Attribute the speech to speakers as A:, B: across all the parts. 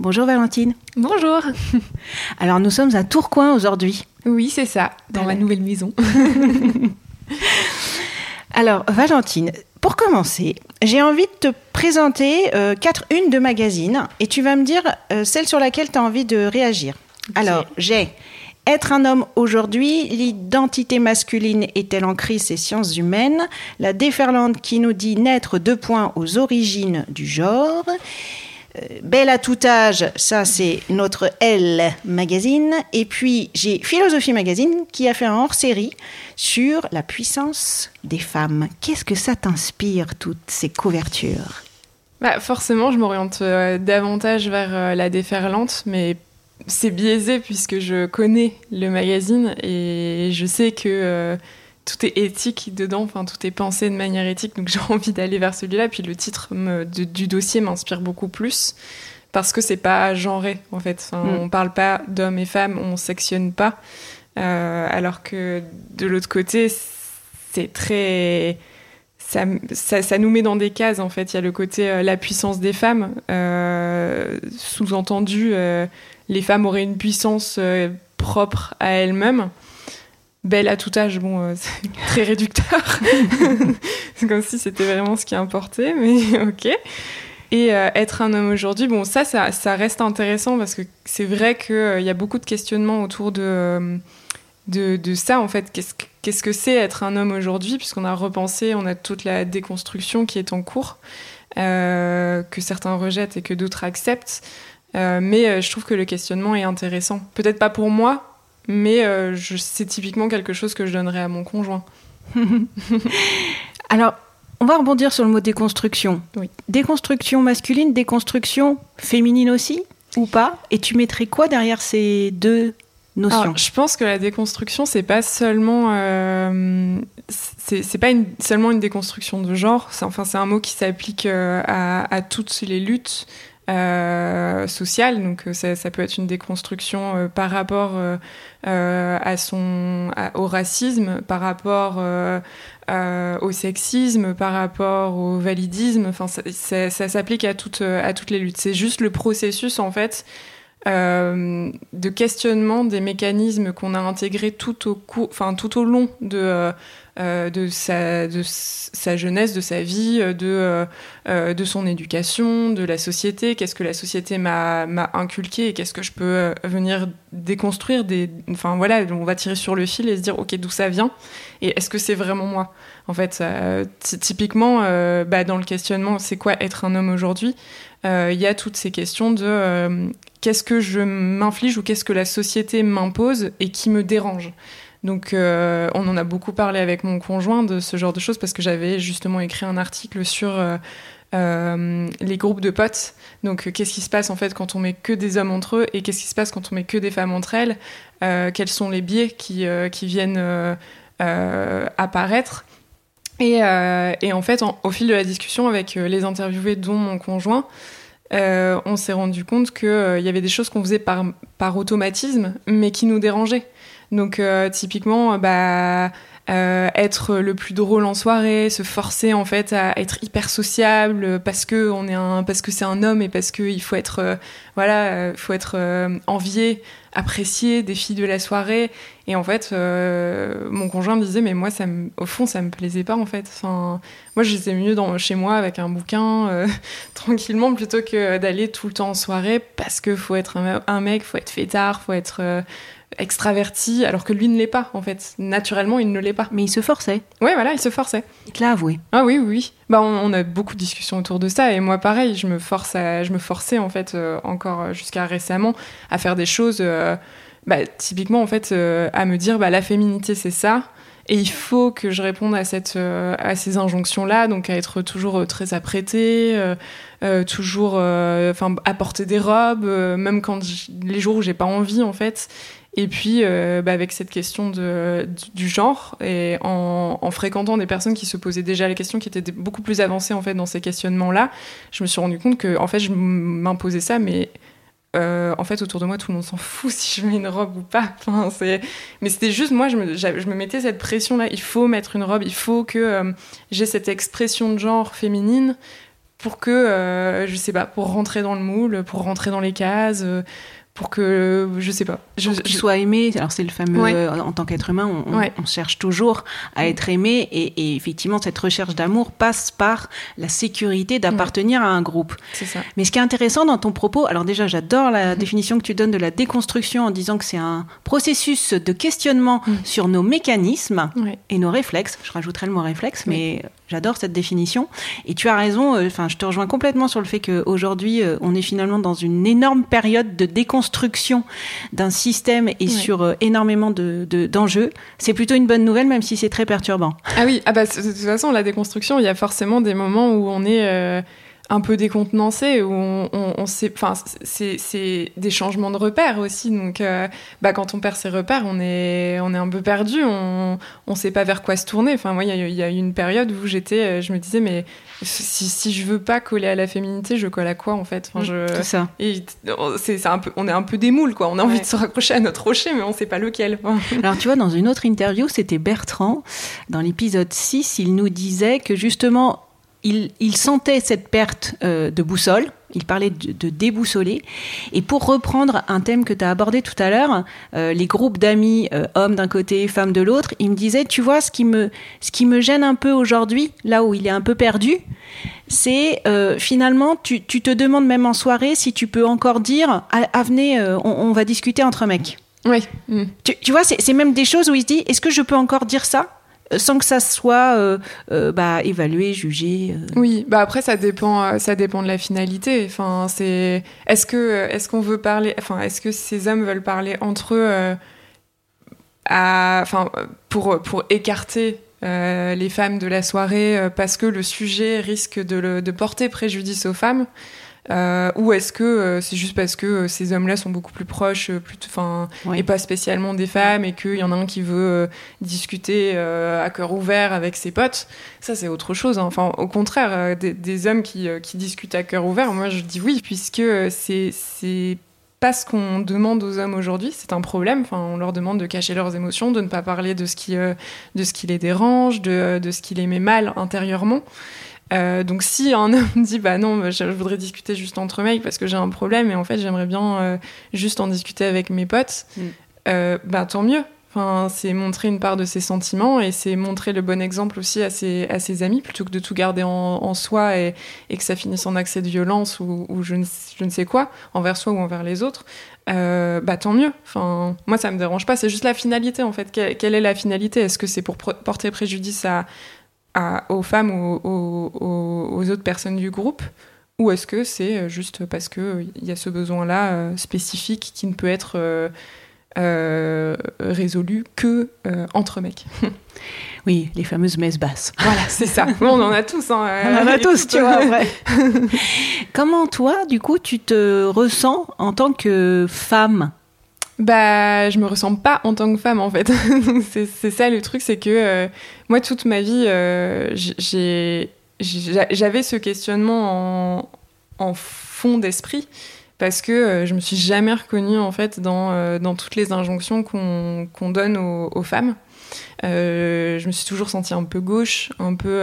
A: Bonjour Valentine.
B: Bonjour.
A: Alors nous sommes à Tourcoing aujourd'hui.
B: Oui, c'est ça, dans ma nouvelle maison.
A: Alors Valentine, pour commencer, j'ai envie de te présenter euh, quatre unes de magazines et tu vas me dire euh, celle sur laquelle tu as envie de réagir. Alors j'ai Être un homme aujourd'hui, l'identité masculine est-elle en crise et sciences humaines? La déferlante qui nous dit naître deux points aux origines du genre. Euh, Belle à tout âge, ça c'est notre L magazine. Et puis j'ai Philosophie magazine qui a fait un hors-série sur la puissance des femmes. Qu'est-ce que ça t'inspire, toutes ces couvertures?
B: Bah, forcément, je m'oriente euh, davantage vers euh, la déferlante, mais c'est biaisé puisque je connais le magazine et je sais que tout est éthique dedans, enfin tout est pensé de manière éthique, donc j'ai envie d'aller vers celui-là. Puis le titre me- de- du dossier m'inspire beaucoup plus parce que c'est pas genré en fait. Enfin,
A: Mm.
B: On parle pas d'hommes et femmes, on sectionne pas. Euh, alors que de l'autre côté, c'est très ça, ça, ça nous met dans des cases en fait. Il y a le côté euh, la puissance des femmes, euh, sous-entendu les femmes auraient une puissance propre à elles-mêmes. Belle à tout âge, bon, euh, c'est très réducteur. c'est comme si c'était vraiment ce qui importait, mais ok. Et euh, être un homme aujourd'hui, bon, ça, ça, ça reste intéressant parce que c'est vrai qu'il y a beaucoup de questionnements autour de, euh, de, de ça, en fait. Qu'est-ce que qu'est-ce que c'est être un homme aujourd'hui? Puisqu'on a repensé, on a toute la déconstruction qui est en cours, euh, que certains rejettent et que d'autres acceptent. Euh, mais euh, je trouve que le questionnement est intéressant. Peut-être pas pour moi, mais euh, c'est typiquement quelque chose que je donnerais à mon conjoint.
A: Alors, on va rebondir sur le mot déconstruction.
B: Oui.
A: Déconstruction masculine, déconstruction féminine aussi ou pas? Et tu mettrais quoi derrière ces deux notions?
B: Alors, je pense que la déconstruction, c'est pas seulement, euh, c'est pas une- seulement une déconstruction de genre. C'est- Enfin, c'est un mot qui s'applique euh, à, à toutes les luttes euh, sociales. Donc, euh, ça, peut être une déconstruction euh, par rapport euh, à son, au racisme, par rapport au sexisme, par rapport au validisme. Enfin, ça, ça- ça s'applique à toutes, à toutes les luttes. C'est juste le processus, en fait, euh, de questionnement des mécanismes qu'on a intégrés tout au long de euh, euh, sa jeunesse, de sa vie, de son éducation, de la société. Qu'est-ce que la société m'a inculqué et qu'est-ce que je peux venir déconstruire enfin voilà, on va tirer sur le fil et se dire ok d'où ça vient et est-ce que c'est vraiment moi? En fait ty- typiquement bah, dans le questionnement c'est quoi être un homme aujourd'hui? Il y a toutes ces questions de euh, qu'est-ce que je m'inflige ou qu'est-ce que la société m'impose et qui me dérange. Donc euh, on en a beaucoup parlé avec mon conjoint de ce genre de choses parce que j'avais justement écrit un article sur euh, euh, les groupes de potes. Donc euh, qu'est-ce qui se passe en fait quand on met que des hommes entre eux et qu'est-ce qui se passe quand on met que des femmes entre elles? Euh, Quels sont les biais qui, euh, qui viennent euh, euh, apparaître? Et, euh, et en fait, au fil de la discussion avec euh, les interviewés, dont mon conjoint, euh, on s'est rendu compte qu'il y avait des choses qu'on faisait par, automatisme, mais qui nous dérangeaient. Donc, euh, typiquement, bah, euh, être le plus drôle en soirée, se forcer en fait à être hyper sociable parce que parce que c'est un homme et parce qu'il faut être, euh, voilà, euh, faut être euh, envié, apprécié des filles de la soirée. Et en fait, euh, mon conjoint me disait, mais moi, ça me, au fond, ça me plaisait pas en fait. Enfin, moi, j'étais mieux dans, chez moi avec un bouquin tranquillement plutôt que d'aller tout le temps en soirée parce que faut être un, un mec, faut être fêtard, faut être extraverti, alors que lui ne l'est pas, en fait. Naturellement, il ne l'est pas.
A: Mais il se forçait.
B: Ouais, voilà, il se forçait.
A: Il te l'a avoué.
B: Ah oui, oui, oui. Bah, on, on a beaucoup de discussions autour de ça, et moi, pareil, je me force à, je me forçais, en fait, euh, encore jusqu'à récemment, à faire des choses, euh, bah, typiquement, en fait, euh, à me dire, bah, la féminité, c'est ça. Et il faut que je réponde à, cette, euh, à ces injonctions-là, donc à être toujours euh, très apprêtée, euh, euh, toujours euh, enfin apporter des robes, euh, même quand les jours où j'ai pas envie en fait. Et puis euh, bah, avec cette question de, du, genre et en, en fréquentant des personnes qui se posaient déjà les questions, qui étaient beaucoup plus avancées en fait dans ces questionnements-là, je me suis rendu compte que en fait je m'imposais ça, mais euh, en fait, autour de moi, tout le monde s'en fout si je mets une robe ou pas. Mais c'était juste, moi, je me, je me mettais cette pression-là. Il faut mettre une robe, il faut que euh, j'ai cette expression de genre féminine pour que, euh, je sais pas, pour rentrer dans le moule, pour rentrer dans les cases, euh, pour que, je sais pas. Je,
A: Pour qu'il
B: je-
A: soit aimé, alors c'est le fameux,
B: Ouais.
A: euh, en tant qu'être humain, on, on-
B: Ouais.
A: on cherche toujours à être aimé et, et effectivement cette recherche d'amour passe par la sécurité d'appartenir à un groupe.
B: C'est ça.
A: Mais ce qui est intéressant dans ton propos, alors déjà j'adore la définition que tu donnes de la déconstruction en disant que c'est un processus de questionnement
B: Mm.
A: sur nos mécanismes et nos réflexes. Je rajouterai le mot réflexe,
B: Oui.
A: J'adore cette définition. Et tu as raison, euh, enfin je te rejoins complètement sur le fait qu'aujourd'hui euh, on est finalement dans une énorme période de déconstruction d'un système et
B: Ouais.
A: sur euh, énormément de- de- d'enjeux. c'est plutôt une bonne nouvelle même si c'est très perturbant.
B: Ah oui, ah bah, de toute façon, la déconstruction, il y a forcément des moments où on est un peu décontenancé, où on, on, on sait, enfin, c'est, c'est des changements de repères aussi. Donc, euh, bah, quand on perd ses repères, on est, on est un peu perdu, on, on sait pas vers quoi se tourner. Enfin, moi, il y, y a eu une période où j'étais, euh, je me disais, mais si, si je veux pas coller à la féminité, je colle à quoi en fait? Enfin, je...
A: C'est ça.
B: Et c'est, c'est un peu, on est un peu des moules, quoi. On a envie
A: Ouais.
B: de se raccrocher à notre rocher, mais on sait pas lequel.
A: Alors tu vois, dans une autre interview, c'était Bertrand, dans l'épisode 6, il nous disait que justement, il, il sentait cette perte euh, de boussole, il parlait de, de déboussoler, et pour reprendre un thème que tu as abordé tout à l'heure, euh, les groupes d'amis, euh, hommes d'un côté, femmes de l'autre, il me disait, tu vois, ce qui me, ce qui me gêne un peu aujourd'hui, là où il est un peu perdu, c'est finalement, tu, tu te demandes même en soirée si tu peux encore dire, ah, ah, venez, on, on va discuter entre mecs.
B: Oui.
A: Tu, tu vois, c'est même des choses où il se dit est-ce que je peux encore dire ça? Sans que ça soit euh, euh, bah, évalué, jugé euh.
B: Oui, bah après ça dépend, euh, ça dépend de la finalité. Enfin, c'est est-ce que est-ce qu'on veut parler, enfin est-ce que ces hommes veulent parler entre eux, euh, enfin pour pour écarter euh, les femmes de la soirée euh, parce que le sujet risque de porter préjudice aux femmes? Euh, ou est-ce que euh, c'est juste parce que euh, ces hommes-là sont beaucoup plus proches, plus, et pas spécialement des femmes, et qu'il y en a un qui veut discuter à cœur ouvert avec ses potes ça, c'est autre chose. hein. Enfin, au contraire, des, des hommes qui, qui discutent à cœur ouvert, moi, je dis oui, puisque c'est pas ce qu'on demande aux hommes aujourd'hui. C'est un problème. Enfin, on leur demande de cacher leurs émotions, de ne pas parler de ce qui, de ce qui les dérange, de, de ce qui les met mal intérieurement. Euh, donc si un homme dit bah non je, je voudrais discuter juste entre mecs parce que j'ai un problème et en fait j'aimerais bien euh, juste en discuter avec mes potes
A: Mm.
B: euh, bah tant mieux Enfin, c'est montrer une part de ses sentiments et c'est montrer le bon exemple aussi à ses, à ses amis plutôt que de tout garder en, en soi et, et que ça finisse en accès de violence ou, ou je, ne, je ne sais quoi, envers soi ou envers les autres. Euh, bah tant mieux. Enfin, moi, ça me dérange pas. C'est juste la finalité en fait. Quelle, quelle est la finalité? Est-ce que c'est pour porter préjudice à, à- aux femmes ou aux, aux- aux autres personnes du groupe ou est-ce que c'est juste parce qu'il y a ce besoin-là euh, spécifique qui ne peut être euh, euh, résolu que euh, entre mecs?
A: Oui, les fameuses messes basses.
B: Voilà, c'est ça. Bon, on en a tous. Hein,
A: On en a
B: euh,
A: tous, tu vois, après. Comment toi, du coup, tu te ressens en tant que femme
B: Bah, je me ressens pas en tant que femme en fait. C'est ça le truc, c'est que euh, moi toute ma vie, euh, j'avais ce questionnement en, fond d'esprit parce que euh, je me suis jamais reconnue en fait dans, dans toutes les injonctions qu'on donne aux, aux femmes. Je me suis toujours sentie un peu gauche, un peu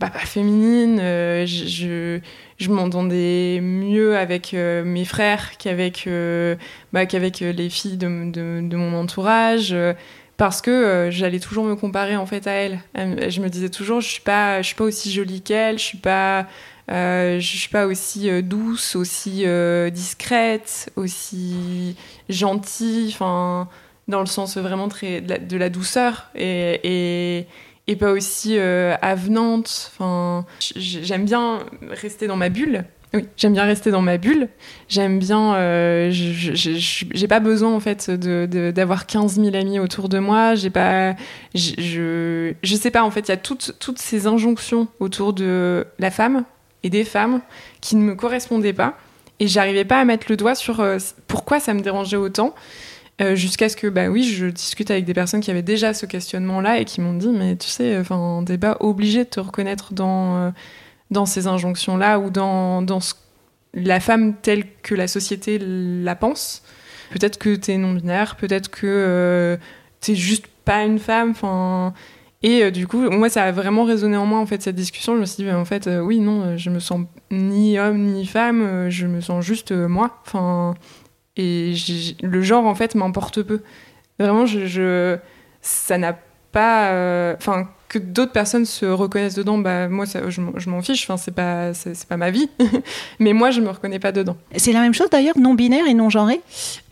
B: bah, pas féminine. euh, je, je, m'entendais mieux avec euh, mes frères qu'avec euh, bah, qu'avec euh, les filles de, de, mon entourage. parce que j'allais toujours me comparer en fait à elles. Je me disais toujours, je suis pas, je suis pas aussi jolie qu'elle, je suis pas, je suis pas aussi douce, aussi discrète, aussi gentille. Enfin, dans le sens vraiment très de la, douceur et, et pas aussi euh, avenante. Enfin, j'aime bien rester dans ma bulle. Oui, j'aime bien rester dans ma bulle. J'aime bien. euh, j'ai pas besoin en fait de, de- d'avoir 15 000 amis autour de moi. J'ai pas. Je, je, je sais pas en fait. Il y a toutes toutes ces injonctions autour de la femme et des femmes qui ne me correspondaient pas. Et j'arrivais pas à mettre le doigt sur euh, pourquoi ça me dérangeait autant. Euh, jusqu'à ce que, bah oui, je discute avec des personnes qui avaient déjà ce questionnement-là et qui m'ont dit, mais tu sais, enfin, t'es pas obligé de te reconnaître dans, euh, dans ces injonctions-là ou dans, dans ce- la femme telle que la société la pense. Peut-être que t'es non-binaire, peut-être que euh, t'es juste pas une femme, enfin. Et euh, du coup, moi, ça a vraiment résonné en moi, en fait, cette discussion. Je me suis dit, bah, en fait, oui, non, je me sens ni homme ni femme, je me sens juste moi. Enfin, et le genre, en fait, m'importe peu. Vraiment, je, je- ça n'a pas. euh, Enfin, que d'autres personnes se reconnaissent dedans, bah, moi, ça, je, m'en- je m'en fiche. Enfin, c'est pas, c'est pas ma vie. Mais moi, je me reconnais pas dedans.
A: C'est la même chose d'ailleurs, non-binaire et non-genré?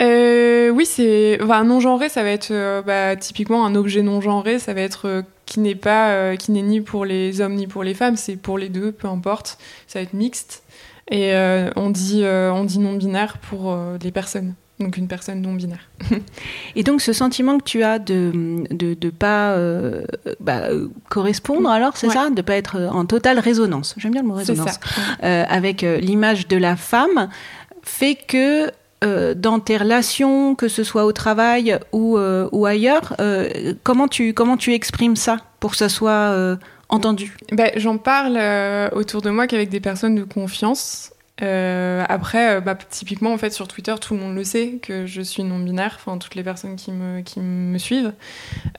B: Euh, oui, c'est enfin non genré, ça va être euh, bah, typiquement un objet non genré, ça va être qui n'est pas qui n'est ni pour les hommes ni pour les femmes, c'est pour les deux, peu importe. Ça va être mixte et euh, on dit euh, on dit non binaire pour euh, les personnes. Donc une personne non binaire.
A: Et donc ce sentiment que tu as de de, de pas euh, bah, correspondre, alors c'est
B: Ouais.
A: ça, de pas être en totale résonance. J'aime bien le mot résonance.
B: ça.
A: euh, avec l'image de la femme fait que euh, dans tes relations, que ce soit au travail ou, ou ailleurs, comment, tu, comment tu exprimes ça pour que ça soit entendu
B: Bah, J'en parle euh, autour de moi qu'avec des personnes de confiance. Euh, après, euh, bah, typiquement, en fait, sur Twitter, tout le monde le sait que je suis non-binaire, enfin, toutes les personnes qui me, suivent.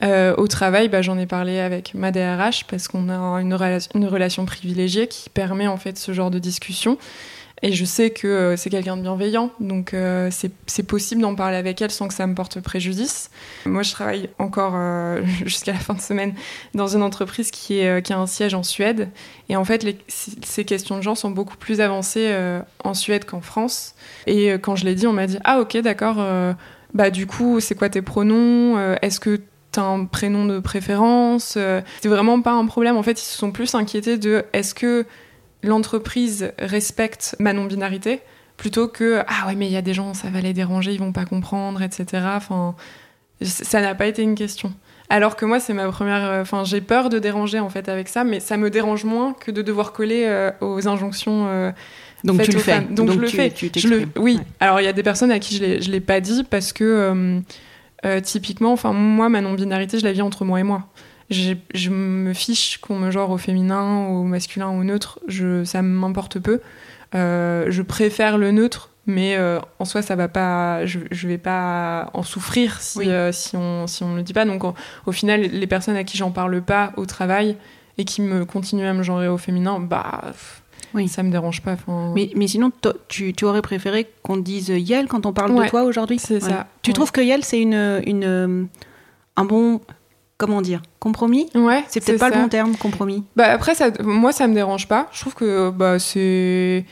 B: Au travail, bah, j'en ai parlé avec ma DRH parce qu'on a une, une relation privilégiée qui permet, en fait, ce genre de discussion. Et je sais que euh, c'est quelqu'un de bienveillant, donc euh, c'est possible d'en parler avec elle sans que ça me porte préjudice. Moi, je travaille encore euh, jusqu'à la fin de semaine dans une entreprise qui, a un siège en Suède. Et en fait, ces questions de genre sont beaucoup plus avancées en Suède qu'en France. Et quand je l'ai dit, on m'a dit Ah, ok, d'accord. bah, du coup, c'est quoi tes pronoms Est-ce que t'as un prénom de préférence C'est vraiment pas un problème. En fait, ils se sont plus inquiétés de Est-ce que l'entreprise respecte ma non-binarité plutôt que Ah, ouais, mais il y a des gens, ça va les déranger, ils vont pas comprendre, etc. Enfin, ça n'a pas été une question. Alors que moi, c'est ma première. euh, Enfin, j'ai peur de déranger en fait avec ça, mais ça me dérange moins que de devoir coller euh, aux injonctions. euh,
A: Donc
B: faites
A: tu le
B: aux
A: fais.
B: femmes. Donc, je le fais. Je le- oui.
A: Ouais.
B: Alors il y a des personnes à qui je l'ai, je l'ai pas dit parce que euh, typiquement, enfin moi, ma non-binarité, je la vis entre moi et moi. Je me fiche qu'on me genre au féminin, au masculin, au neutre. Je, ça m'importe peu. Euh, je préfère le neutre, mais euh, en soi, ça va pas. Je, je vais pas en souffrir si,
A: Oui.
B: euh, si on si on me le dit pas. Donc au, au final, les personnes à qui j'en parle pas au travail et qui me continuent à me genrer au féminin, bah pff,
A: Oui.
B: ça me dérange pas.
A: Mais, mais sinon, tu, tu aurais préféré qu'on dise Yel quand on parle de toi aujourd'hui?
B: c'est ça.
A: Tu
B: Ouais.
A: trouves que Yel, c'est une, une, un bon. Comment dire Compromis
B: Ouais,
A: C'est peut-être pas
B: ça.
A: le bon terme, compromis.
B: Bah après, ça, moi, ça me dérange pas. Je trouve que bah, c'est.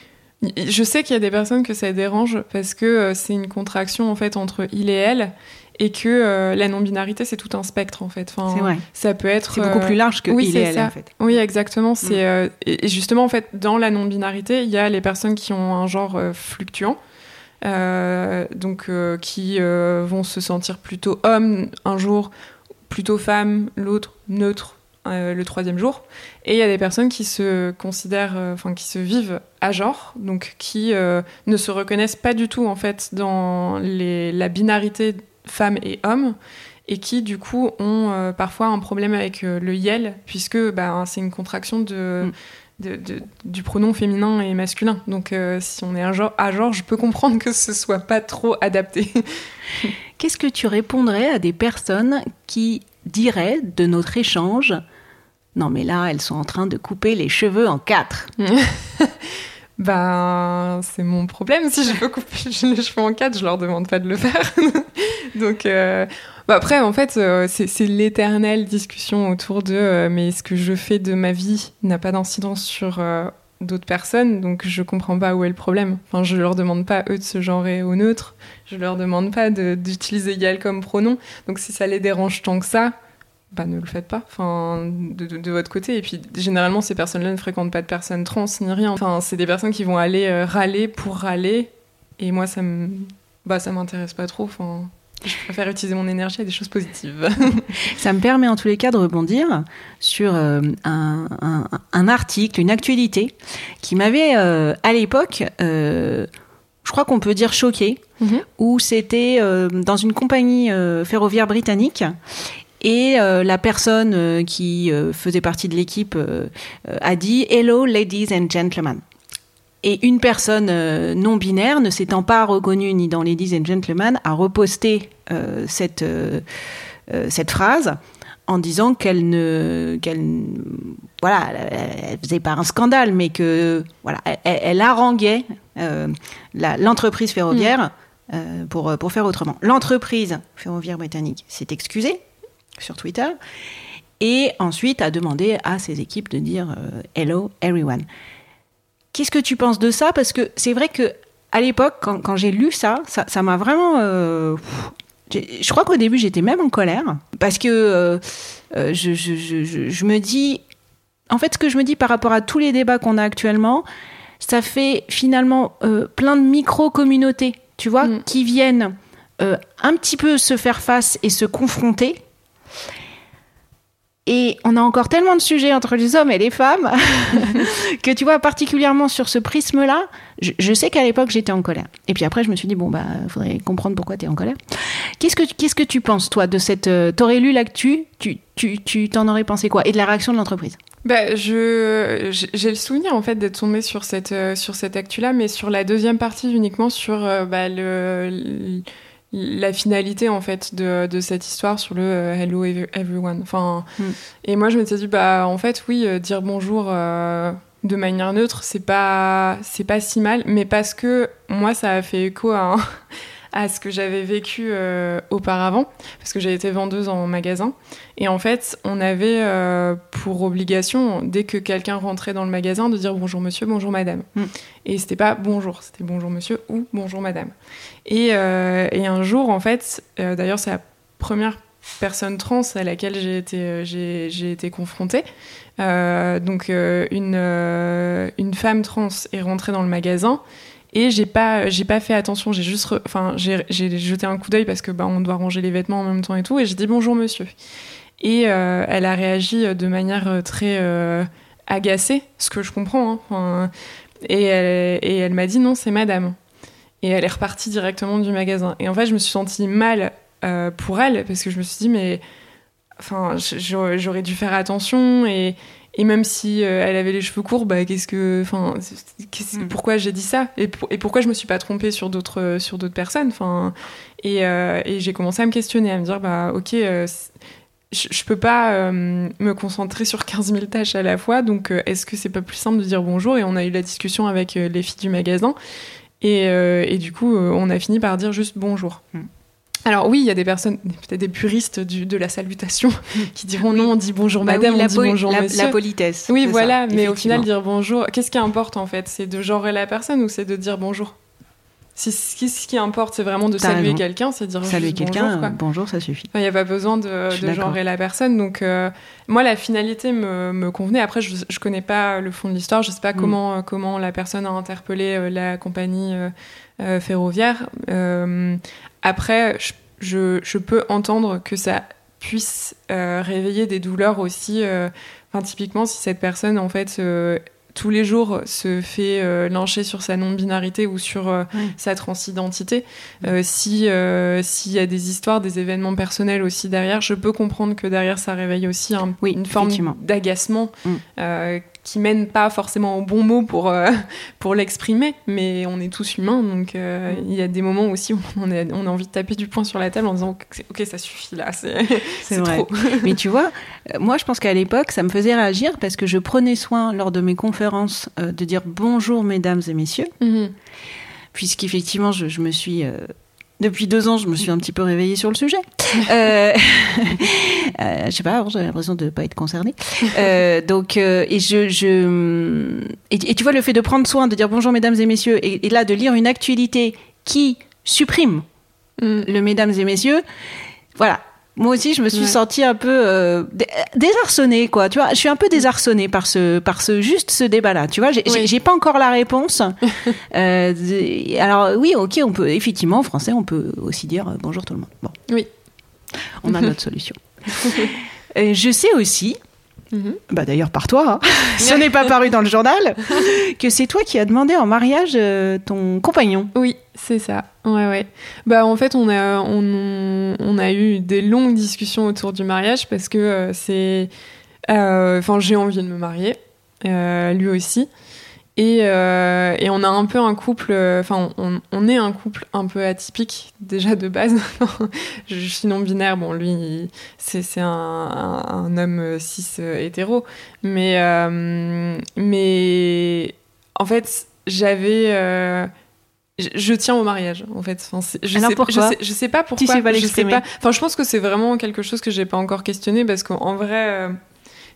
B: Je sais qu'il y a des personnes que ça dérange parce que euh, c'est une contraction en fait entre il et elle et que euh, la non-binarité c'est tout un spectre en fait. Enfin,
A: vrai.
B: Ça peut être.
A: C'est beaucoup
B: euh,
A: plus large que
B: oui,
A: il et elle,
B: ça.
A: en fait.
B: Oui, exactement. C'est euh, et justement en fait dans la non-binarité, il y a les personnes qui ont un genre fluctuant, donc qui vont se sentir plutôt homme un jour, plutôt femme l'autre, neutre euh, le troisième jour. Et il y a des personnes qui se considèrent, euh, enfin qui se vivent à genre, donc qui euh, ne se reconnaissent pas du tout en fait dans les, la binarité femme et homme et qui du coup ont parfois un problème avec le yel puisque bah, c'est une contraction de,
A: Mm.
B: de- de- du pronom féminin et masculin. Donc si on est un genre, à genre, je peux comprendre que ce soit pas trop adapté.
A: Qu'est-ce que tu répondrais à des personnes qui diraient de notre échange Non, mais là, elles sont en train de couper les cheveux en quatre.
B: Ben, c'est mon problème. Si je veux couper les cheveux en quatre, je leur demande pas de le faire. Donc, euh, bah après, en fait, euh, c'est l'éternelle discussion autour de euh, mais ce que je fais de ma vie n'a pas d'incidence sur d'autres personnes, donc je comprends pas où est le problème. Enfin, je leur demande pas eux de se genrer au neutre, je leur demande pas de- d'utiliser égal comme pronom. Donc si ça les dérange tant que ça, bah ne le faites pas, enfin de, de- de votre côté. Et puis généralement ces personnes-là ne fréquentent pas de personnes trans ni rien. Enfin c'est des personnes qui vont aller euh, râler pour râler, et moi ça me, bah ça m'intéresse pas trop. Enfin je préfère utiliser mon énergie à des choses positives.
A: Ça me permet en tous les cas de rebondir sur euh, un, un- un article, une actualité qui m'avait euh, à l'époque, euh, je crois qu'on peut dire choqué,
B: Mhm.
A: où c'était dans une compagnie ferroviaire britannique. Et euh, la personne euh, qui euh, faisait partie de l'équipe a dit Hello, ladies and gentlemen. Et une personne euh, non binaire, ne s'étant pas reconnue ni dans Ladies and Gentlemen, a reposté euh, cette, euh, cette phrase en disant qu'elle ne, qu'elle, voilà, elle, faisait pas un scandale, mais que voilà, elle, elle haranguait l'entreprise ferroviaire euh, pour pour faire autrement. L'entreprise ferroviaire britannique s'est excusée sur Twitter et ensuite a demandé à ses équipes de dire hello everyone. Qu'est-ce que tu penses de ça? Parce que c'est vrai que à l'époque, quand, quand j'ai lu ça, ça ça m'a vraiment. euh, je crois qu'au début, j'étais même en colère. Parce que euh, euh, je, je- je- je- je me dis. En fait, ce que je me dis par rapport à tous les débats qu'on a actuellement, ça fait finalement euh, plein de micro-communautés, tu vois,
B: Mm.
A: qui viennent un petit peu se faire face et se confronter. Et on a encore tellement de sujets entre les hommes et les femmes que tu vois, particulièrement sur ce prisme-là, je, je sais qu'à l'époque j'étais en colère. Et puis après, je me suis dit, bon, bah, faudrait comprendre pourquoi tu es en colère. Qu'est-ce que, qu'est-ce que tu penses, toi, de cette. euh, T'aurais lu l'actu, tu, tu, tu t'en aurais pensé quoi? Et de la réaction de l'entreprise?
B: Bah, je j'ai le souvenir en fait d'être tombée sur cette euh, sur cette actu-là, mais sur la deuxième partie uniquement sur euh, bah, le, le- la finalité en fait de, de cette histoire sur le euh, hello ev- everyone. Enfin,
A: Mm.
B: et moi je me suis dit bah en fait oui euh, dire bonjour euh, de manière neutre c'est pas c'est pas si mal, mais parce que moi ça a fait écho à un- à ce que j'avais vécu euh, auparavant, parce que j'ai été vendeuse en magasin. Et en fait, on avait euh, pour obligation, dès que quelqu'un rentrait dans le magasin, de dire bonjour monsieur, bonjour madame.
A: Mm.
B: Et c'était pas bonjour, c'était bonjour monsieur ou bonjour madame. Et, euh, et un jour, en fait, d'ailleurs, c'est la première personne trans à laquelle j'ai été, j'ai, été confrontée. Donc, une, une femme trans est rentrée dans le magasin. Et j'ai pas, j'ai pas fait attention. J'ai juste, enfin, j'ai, jeté un coup d'œil parce que bah, on doit ranger les vêtements en même temps et tout. Et j'ai dit bonjour monsieur. Et euh, elle a réagi de manière euh, très euh, agacée, ce que je comprends. hein. Et elle, m'a dit non, c'est madame. Et elle est repartie directement du magasin. Et en fait, je me suis sentie mal euh, pour elle parce que je me suis dit, mais enfin, j'aurais dû faire attention. Et, et même si euh, elle avait les cheveux courts, bah, qu'est-ce que, enfin,
A: Mm.
B: pourquoi j'ai dit ça? Et, pour- et pourquoi je me suis pas trompée sur d'autres sur d'autres personnes? Enfin, et, euh, et j'ai commencé à me questionner, à me dire, bah, ok. euh, je, je peux pas euh, me concentrer sur 15 000 tâches à la fois, donc euh, est-ce que c'est pas plus simple de dire bonjour? Et on a eu la discussion avec euh, les filles du magasin, et, euh, et du coup, euh, on a fini par dire juste bonjour.
A: Mm.
B: Alors oui, il y a des personnes, peut-être des puristes du, de la salutation, qui diront non, on dit bonjour
A: Bah
B: madame, on dit bonjour
A: la,
B: monsieur.
A: la politesse.
B: oui, voilà,
A: ça,
B: mais au final, dire bonjour, qu'est-ce qui importe en fait? C'est de genrer la personne ou c'est de dire bonjour? Si, ce qui importe, c'est vraiment de saluer quelqu'un, c'est de dire
A: Saluer quelqu'un,
B: bonjour, quoi.
A: bonjour, ça suffit.
B: Il n'y a pas besoin de, de genrer la personne. Donc, euh, moi, la finalité me, me convenait. Après, je ne connais pas le fond de l'histoire. Je ne sais pas
A: Mm.
B: comment, comment la personne a interpellé euh, la compagnie euh, ferroviaire. Euh, après, je, je, je peux entendre que ça puisse euh, réveiller des douleurs aussi. euh, Enfin, typiquement, si cette personne, en fait, euh, tous les jours se fait euh, lyncher sur sa non-binarité ou sur euh, sa transidentité, euh, si euh, s'il y a des histoires, des événements personnels aussi derrière, je peux comprendre que derrière ça réveille aussi un-
A: Oui,
B: une forme d'agacement
A: Mm.
B: Qui mène pas forcément au bon mot pour euh, pour l'exprimer, mais on est tous humains, donc euh,
A: Mm.
B: il y a des moments aussi où on a, on a envie de taper du poing sur la table en disant ok, ça suffit là, c'est trop.
A: Mais tu vois, euh, moi je pense qu'à l'époque, ça me faisait réagir parce que je prenais soin lors de mes conférences euh, de dire bonjour mesdames et messieurs,
B: Mhm.
A: puisqu'effectivement je, je me suis euh, Depuis deux ans, je me suis un petit peu réveillée sur le sujet. Euh, euh, je sais pas, avant, j'avais l'impression de ne pas être concernée. Euh, donc, euh, et je, je et, et tu vois, le fait de prendre soin, de dire bonjour mesdames et messieurs, et, et là de lire une actualité qui supprime
B: Mm.
A: le mesdames et messieurs, voilà. Moi aussi, je me suis
B: Ouais.
A: sentie un peu euh, dé- désarçonnée, quoi. Tu vois, je suis un peu désarçonnée par ce, par ce juste ce débat-là. Tu vois, j'ai
B: Oui.
A: pas encore la réponse. Euh, alors oui, ok, on peut effectivement en français, on peut aussi dire euh, bonjour tout le monde. Bon,
B: Oui.
A: on a notre solution. Je sais aussi,
B: Mhm.
A: bah d'ailleurs par toi, hein, ce n'est pas paru dans le journal, que c'est toi qui as demandé en mariage euh, ton compagnon.
B: Oui, c'est ça. Ouais, ouais. Bah, en fait, on a, on, on a eu des longues discussions autour du mariage parce que euh, c'est. euh, Enfin, j'ai envie de me marier, lui aussi. Et, euh, et on a un peu un couple. Enfin, on, on est un couple un peu atypique, déjà de base. je, je suis non-binaire. Bon, lui, c'est un, un, homme euh, cis euh, hétéro. Mais, euh, mais en fait, j'avais. euh, je, je tiens au mariage, en fait. Enfin, je,
A: Alors
B: sais,
A: pourquoi
B: je, sais, je sais pas pourquoi.
A: sais pas l'exprimer.
B: Enfin, je pense que c'est vraiment quelque chose que j'ai pas encore questionné parce qu'en vrai,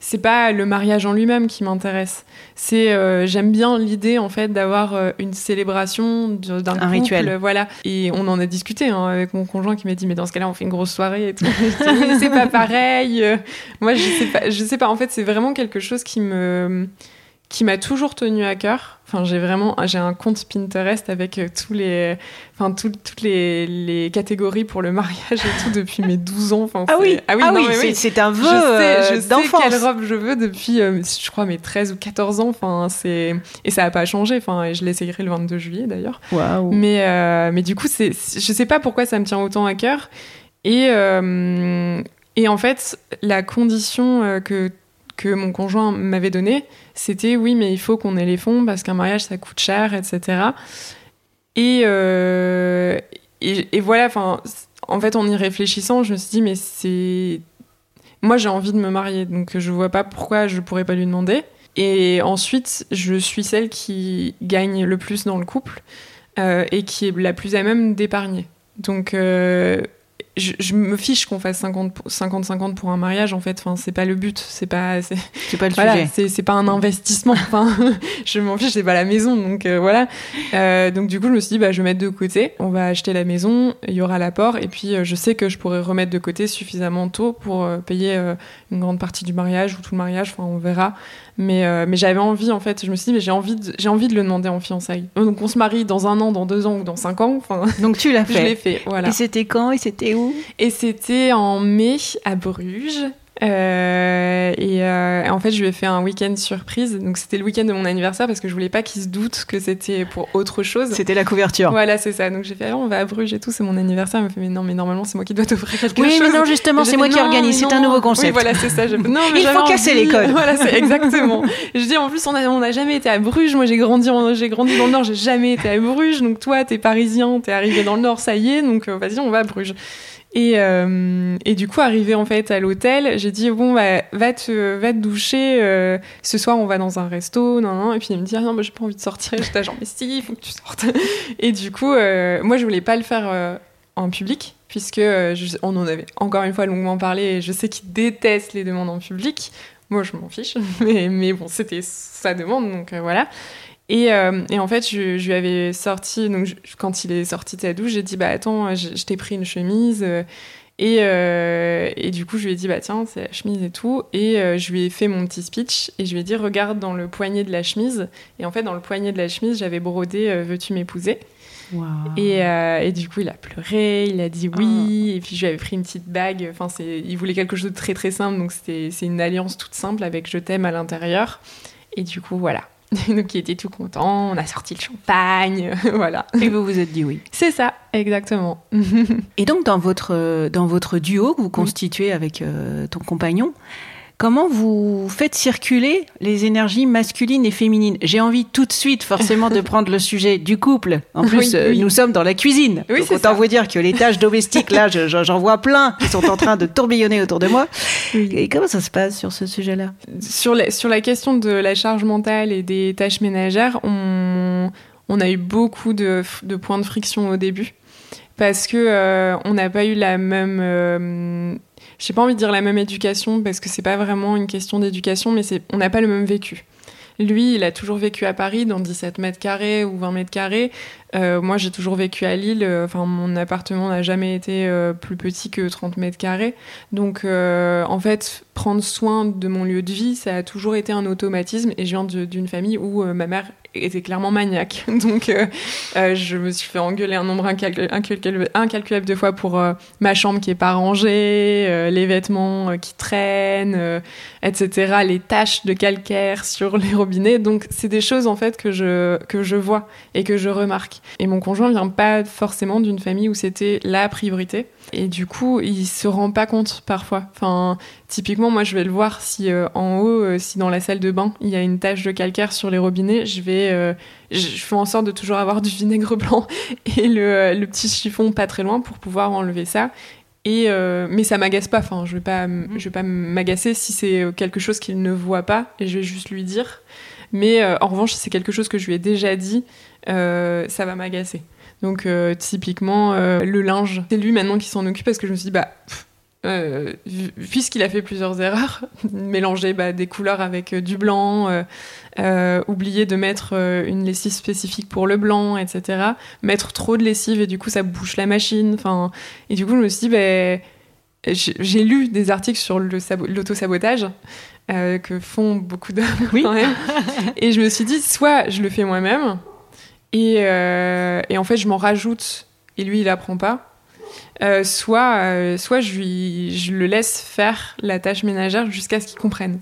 B: c'est pas le mariage en lui-même qui m'intéresse. C'est euh, j'aime bien l'idée en fait d'avoir euh, une célébration d'un
A: Un
B: couple,
A: rituel.
B: voilà. Et on en a discuté hein, avec mon conjoint qui m'a dit mais dans ce cas-là on fait une grosse soirée et tout. C'est pas pareil. Euh, Moi je sais pas, je sais pas. En fait c'est vraiment quelque chose qui me qui m'a toujours tenu à cœur. Enfin, j'ai vraiment, j'ai un compte Pinterest avec euh, tous les, enfin, tout- toutes les, les catégories pour le mariage et tout depuis mes 12 ans. Enfin,
A: Ah oui,
B: ah oui,
A: ah
B: non,
A: oui, c'est-
B: oui.
A: c'est un vœu
B: Je sais,
A: euh,
B: je sais quelle robe je veux depuis, euh, je crois, mes 13 ou 14 ans. Enfin, c'est et ça a pas changé. Enfin, et je l'essayerai le 22 juillet d'ailleurs.
A: Waouh.
B: Mais, euh, mais du coup, c'est, je sais pas pourquoi ça me tient autant à cœur. Et, euh, et en fait, la condition euh, que, que mon conjoint m'avait donnée, c'était oui, mais il faut qu'on ait les fonds parce qu'un mariage, ça coûte cher, etc. Et, euh, et, et voilà, enfin, en fait, en y réfléchissant, je me suis dit, mais c'est. Moi, j'ai envie de me marier, donc je vois pas pourquoi je pourrais pas lui demander. Et ensuite, je suis celle qui gagne le plus dans le couple euh, et qui est la plus à même d'épargner. Donc, euh, je, je me fiche qu'on fasse 50 pour- 50-50 pour un mariage, en fait. Enfin, c'est pas le but. C'est pas, c'est,
A: pas le
B: voilà,
A: sujet.
B: c'est, c'est pas un investissement. Enfin, je m'en fiche, c'est pas la maison. Donc, euh, voilà. Euh, donc, du coup, je me suis dit, bah, je vais mettre de côté. On va acheter la maison. Il y aura l'apport. Et puis, euh, je sais que je pourrais remettre de côté suffisamment tôt pour euh, payer euh, une grande partie du mariage ou tout le mariage. Enfin, on verra. Mais, euh, mais j'avais envie, en fait. Je me suis dit, mais j'ai envie, de, j'ai envie de le demander en fiançailles. Donc, on se marie dans un an, dans deux ans ou dans cinq ans. Enfin,
A: Donc tu l'as
B: je l'ai
A: fait.
B: fait. Voilà.
A: Et c'était quand Et c'était où?
B: Et c'était en mai à Bruges. Euh, et euh, en fait, je lui ai fait un week-end surprise. Donc, c'était le week-end de mon anniversaire parce que je voulais pas qu'il se doute que c'était pour autre chose.
A: C'était la couverture.
B: Voilà, c'est ça. Donc, j'ai fait, Ah, on va à Bruges et tout, c'est mon anniversaire. Il me fait, mais non, mais normalement, c'est moi qui dois t'offrir quelque
A: Oui,
B: chose.
A: mais non, justement, c'est moi qui organise. C'est un nouveau concept.
B: Oui, voilà, c'est ça. Je- Non, mais
A: Il faut casser les codes.
B: Voilà, c'est exactement. Et je dis, en plus, on n'a on a jamais été à Bruges. Moi, j'ai grandi, en- j'ai grandi dans le Nord, j'ai jamais été à Bruges. Donc, toi, t'es parisien, t'es arrivé dans le Nord, ça y est. Donc, euh, vas-y, on va à Bruges. Et, euh, et du coup, arrivé en fait à l'hôtel, j'ai dit bon bah va te va te doucher. euh, ce soir, on va dans un resto, non non. Et puis il me dit ah non, bah, j'ai pas envie de sortir. J'étais genre mais si, il faut que tu sortes. Et du coup, euh, moi je voulais pas le faire euh, en public puisque on en avait encore une fois longuement parlé. Et je sais qu'il déteste les demandes en public. Moi, je m'en fiche, mais, mais bon, c'était sa demande, donc voilà. Et, et en fait, je, lui avais sorti, donc quand il est sorti de sa douche, j'ai dit, bah attends, je, t'ai pris une chemise. Et, euh, et du coup, je lui ai dit, bah tiens, c'est la chemise et tout. Et euh, je lui ai fait mon petit speech et je lui ai dit, regarde dans le poignet de la chemise. Et en fait, dans le poignet de la chemise, j'avais brodé euh, Veux-tu m'épouser? Et, et du coup, il a pleuré, il a dit oui, et puis je lui avais pris une petite bague. Enfin, il voulait quelque chose de très très simple, donc c'était, c'est une alliance toute simple avec je t'aime à l'intérieur. Et du coup, voilà. donc il était tout content, on a sorti le champagne, voilà.
A: Et vous vous êtes dit oui.
B: C'est ça, exactement.
A: Et donc, dans votre, euh, dans votre duo que vous constituez avec euh, ton compagnon, comment vous faites circuler les énergies masculines et féminines? J'ai envie tout de suite, forcément, de prendre le sujet du couple. En plus,
B: Oui,
A: euh,
B: oui.
A: nous sommes dans la cuisine.
B: Oui,
A: Donc, autant
B: ça.
A: vous dire que les tâches domestiques, là, je- je- j'en vois plein qui sont en train de tourbillonner autour de moi. Et comment ça se passe sur ce sujet-là?
B: Sur, la, sur la question de la charge mentale et des tâches ménagères, on, on a eu beaucoup de, de points de friction au début. parce que euh, on n'a pas eu la même euh, j'ai pas envie de dire la même éducation parce que c'est pas vraiment une question d'éducation mais on n'a pas le même vécu lui, il a toujours vécu à Paris dans 17 mètres carrés ou 20 mètres carrés. Euh, moi, j'ai toujours vécu à Lille. Enfin, mon appartement n'a jamais été euh, plus petit que 30 mètres carrés. Donc, euh, en fait, prendre soin de mon lieu de vie, ça a toujours été un automatisme. Et je viens d'une famille où ma mère était clairement maniaque. Donc, euh, euh, je me suis fait engueuler un nombre incalcul- incalcul- incalculable de fois pour euh, ma chambre qui est pas rangée, les vêtements qui traînent, etc. Les taches de calcaire sur les robinets. Donc, c'est des choses en fait que je que je vois et que je remarque. Et mon conjoint vient pas forcément d'une famille où c'était la priorité. Et du coup, il se rend pas compte parfois. Enfin, typiquement, moi, je vais le voir si euh, en haut, euh, si dans la salle de bain, il y a une tache de calcaire sur les robinets, je vais, euh, je fais en sorte de toujours avoir du vinaigre blanc et le, le petit chiffon pas très loin pour pouvoir enlever ça. Et euh, mais ça m'agace pas. Enfin, je vais pas, m- je vais pas m'agacer si c'est quelque chose qu'il ne voit pas et je vais juste lui dire. Mais euh, en revanche, si c'est quelque chose que je lui ai déjà dit, euh, ça va m'agacer. Donc euh, typiquement euh, le linge, c'est lui maintenant qui s'en occupe parce que je me suis dit bah pff, euh, puisqu'il a fait plusieurs erreurs, mélanger bah, des couleurs avec du blanc, euh, euh, oublier de mettre une lessive spécifique pour le blanc, etc. Mettre trop de lessive et du coup ça bouche la machine. Enfin et du coup je me suis dit bah, j'ai lu des articles sur l'autosabotage que font beaucoup d'hommes
A: Oui.
B: quand même. et je me suis dit soit je le fais moi-même et, euh, et en fait je m'en rajoute et lui il apprend pas. Euh, soit, euh, soit je, lui, je le laisse faire la tâche ménagère jusqu'à ce qu'il comprenne.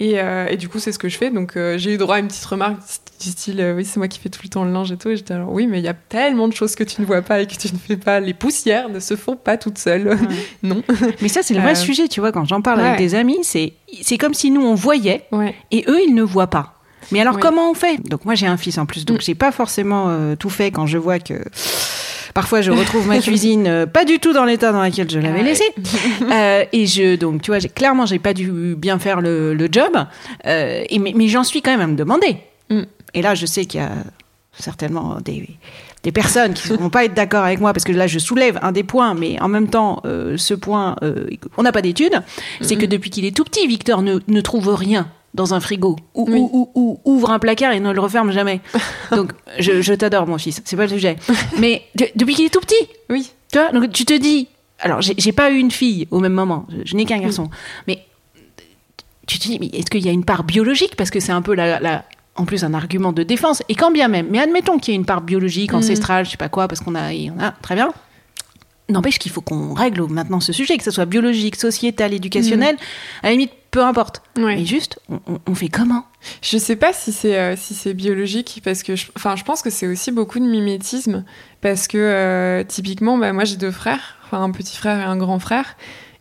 B: Et, et du coup, c'est ce que je fais. Donc, j'ai eu droit à une petite remarque du style Oui, c'est moi qui fais tout le temps le linge et tout. Et j'étais alors Oui, mais il y a tellement de choses que tu ne vois pas et que tu ne fais pas. Les poussières ne se font pas toutes seules. non.
A: Mais ça, c'est le vrai sujet, tu vois, quand j'en parle
B: ouais.
A: avec des amis, c'est c'est comme si nous, on voyait
B: Ouais.
A: et eux, ils ne voient pas. Mais alors,
B: Oui.
A: comment on fait? Donc, moi, j'ai un fils en plus, donc
B: Mm.
A: j'ai pas forcément euh, tout fait quand je vois que. Parfois, je retrouve ma cuisine euh, pas du tout dans l'état dans lequel je l'avais laissée. Euh, et je, donc, tu vois, j'ai clairement, j'ai pas dû bien faire le, le job. Euh, et, mais mais j'en suis quand même à me demander.
B: Mm.
A: Et là, je sais qu'il y a certainement des, des personnes qui ne vont pas être d'accord avec moi parce que là, je soulève un des points, mais en même temps, ce point, on n'a pas d'études. C'est que depuis qu'il est tout petit, Victor ne, ne trouve rien dans un frigo ou,
B: Oui.
A: ou- ou- ou ouvre un placard et ne le referme jamais. Donc, je, je t'adore, mon fils, c'est pas le sujet. Mais de- depuis qu'il est tout petit,
B: Oui.
A: tu vois, donc tu te dis, alors j'ai pas eu une fille au même moment, je, je n'ai qu'un garçon, mais tu te dis, mais est-ce qu'il y a une part biologique? Parce que c'est un peu la, la- en plus un argument de défense. Et quand bien même, mais admettons qu'il y ait une part biologique,
B: Mhm.
A: ancestrale, je sais pas quoi, parce qu'on a, on a, très bien. N'empêche qu'il faut qu'on règle maintenant ce sujet, que ce soit biologique, sociétal, éducationnel, à la limite, peu importe.
B: Ouais.
A: Mais juste, on, fait comment?
B: Je sais pas si c'est euh, si c'est biologique parce que je, je pense que c'est aussi beaucoup de mimétisme parce que euh, typiquement bah, moi j'ai deux frères, enfin un petit frère et un grand frère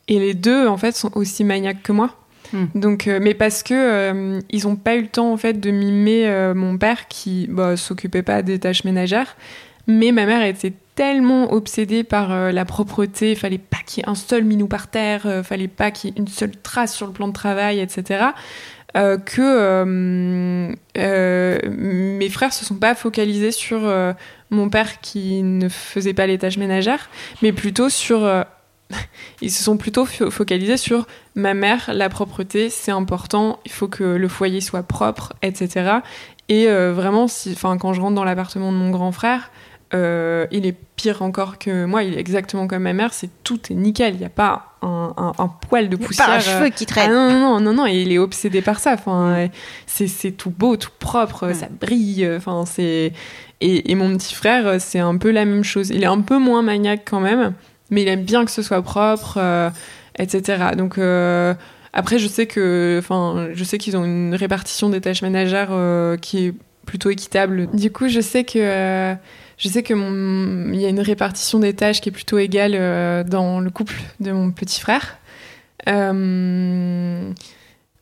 B: et les deux en fait sont aussi maniaques que moi.
A: Hmm.
B: Donc euh, mais parce que ils ont pas eu le temps en fait de mimer mon père qui bah, s'occupait pas des tâches ménagères mais ma mère était tellement obsédée par euh, la propreté, il fallait pas qu'il y ait un seul minou par terre, euh, fallait pas qu'il y ait une seule trace sur le plan de travail, etc. euh, que euh, mes frères se sont pas focalisés sur mon père qui ne faisait pas les tâches ménagères, mais plutôt sur ils se sont plutôt fo- focalisés sur ma mère, la propreté, c'est important, il faut que le foyer soit propre, etc. Et vraiment, si, quand je rentre dans l'appartement de mon grand frère, euh, il est pire encore que moi, il est exactement comme ma mère, c'est tout est nickel, il n'y a pas un, un- un poil de poussière.
A: Pas un
B: euh,
A: cheveu qui
B: ah
A: traîne.
B: non, non, non, non, non, et il est obsédé par ça. Enfin, euh, c'est, tout beau, tout propre,
A: Mm.
B: ça brille. euh, Enfin, c'est et, et mon petit frère, euh, c'est un peu la même chose. Il est un peu moins maniaque quand même, mais il aime bien que ce soit propre, euh, etc. Donc euh, après, je sais que, enfin, je sais qu'ils ont une répartition des tâches ménagères euh, qui est plutôt équitable. Du coup, je sais que euh, je sais que il y a une répartition des tâches qui est plutôt égale euh, dans le couple de mon petit frère. Euh,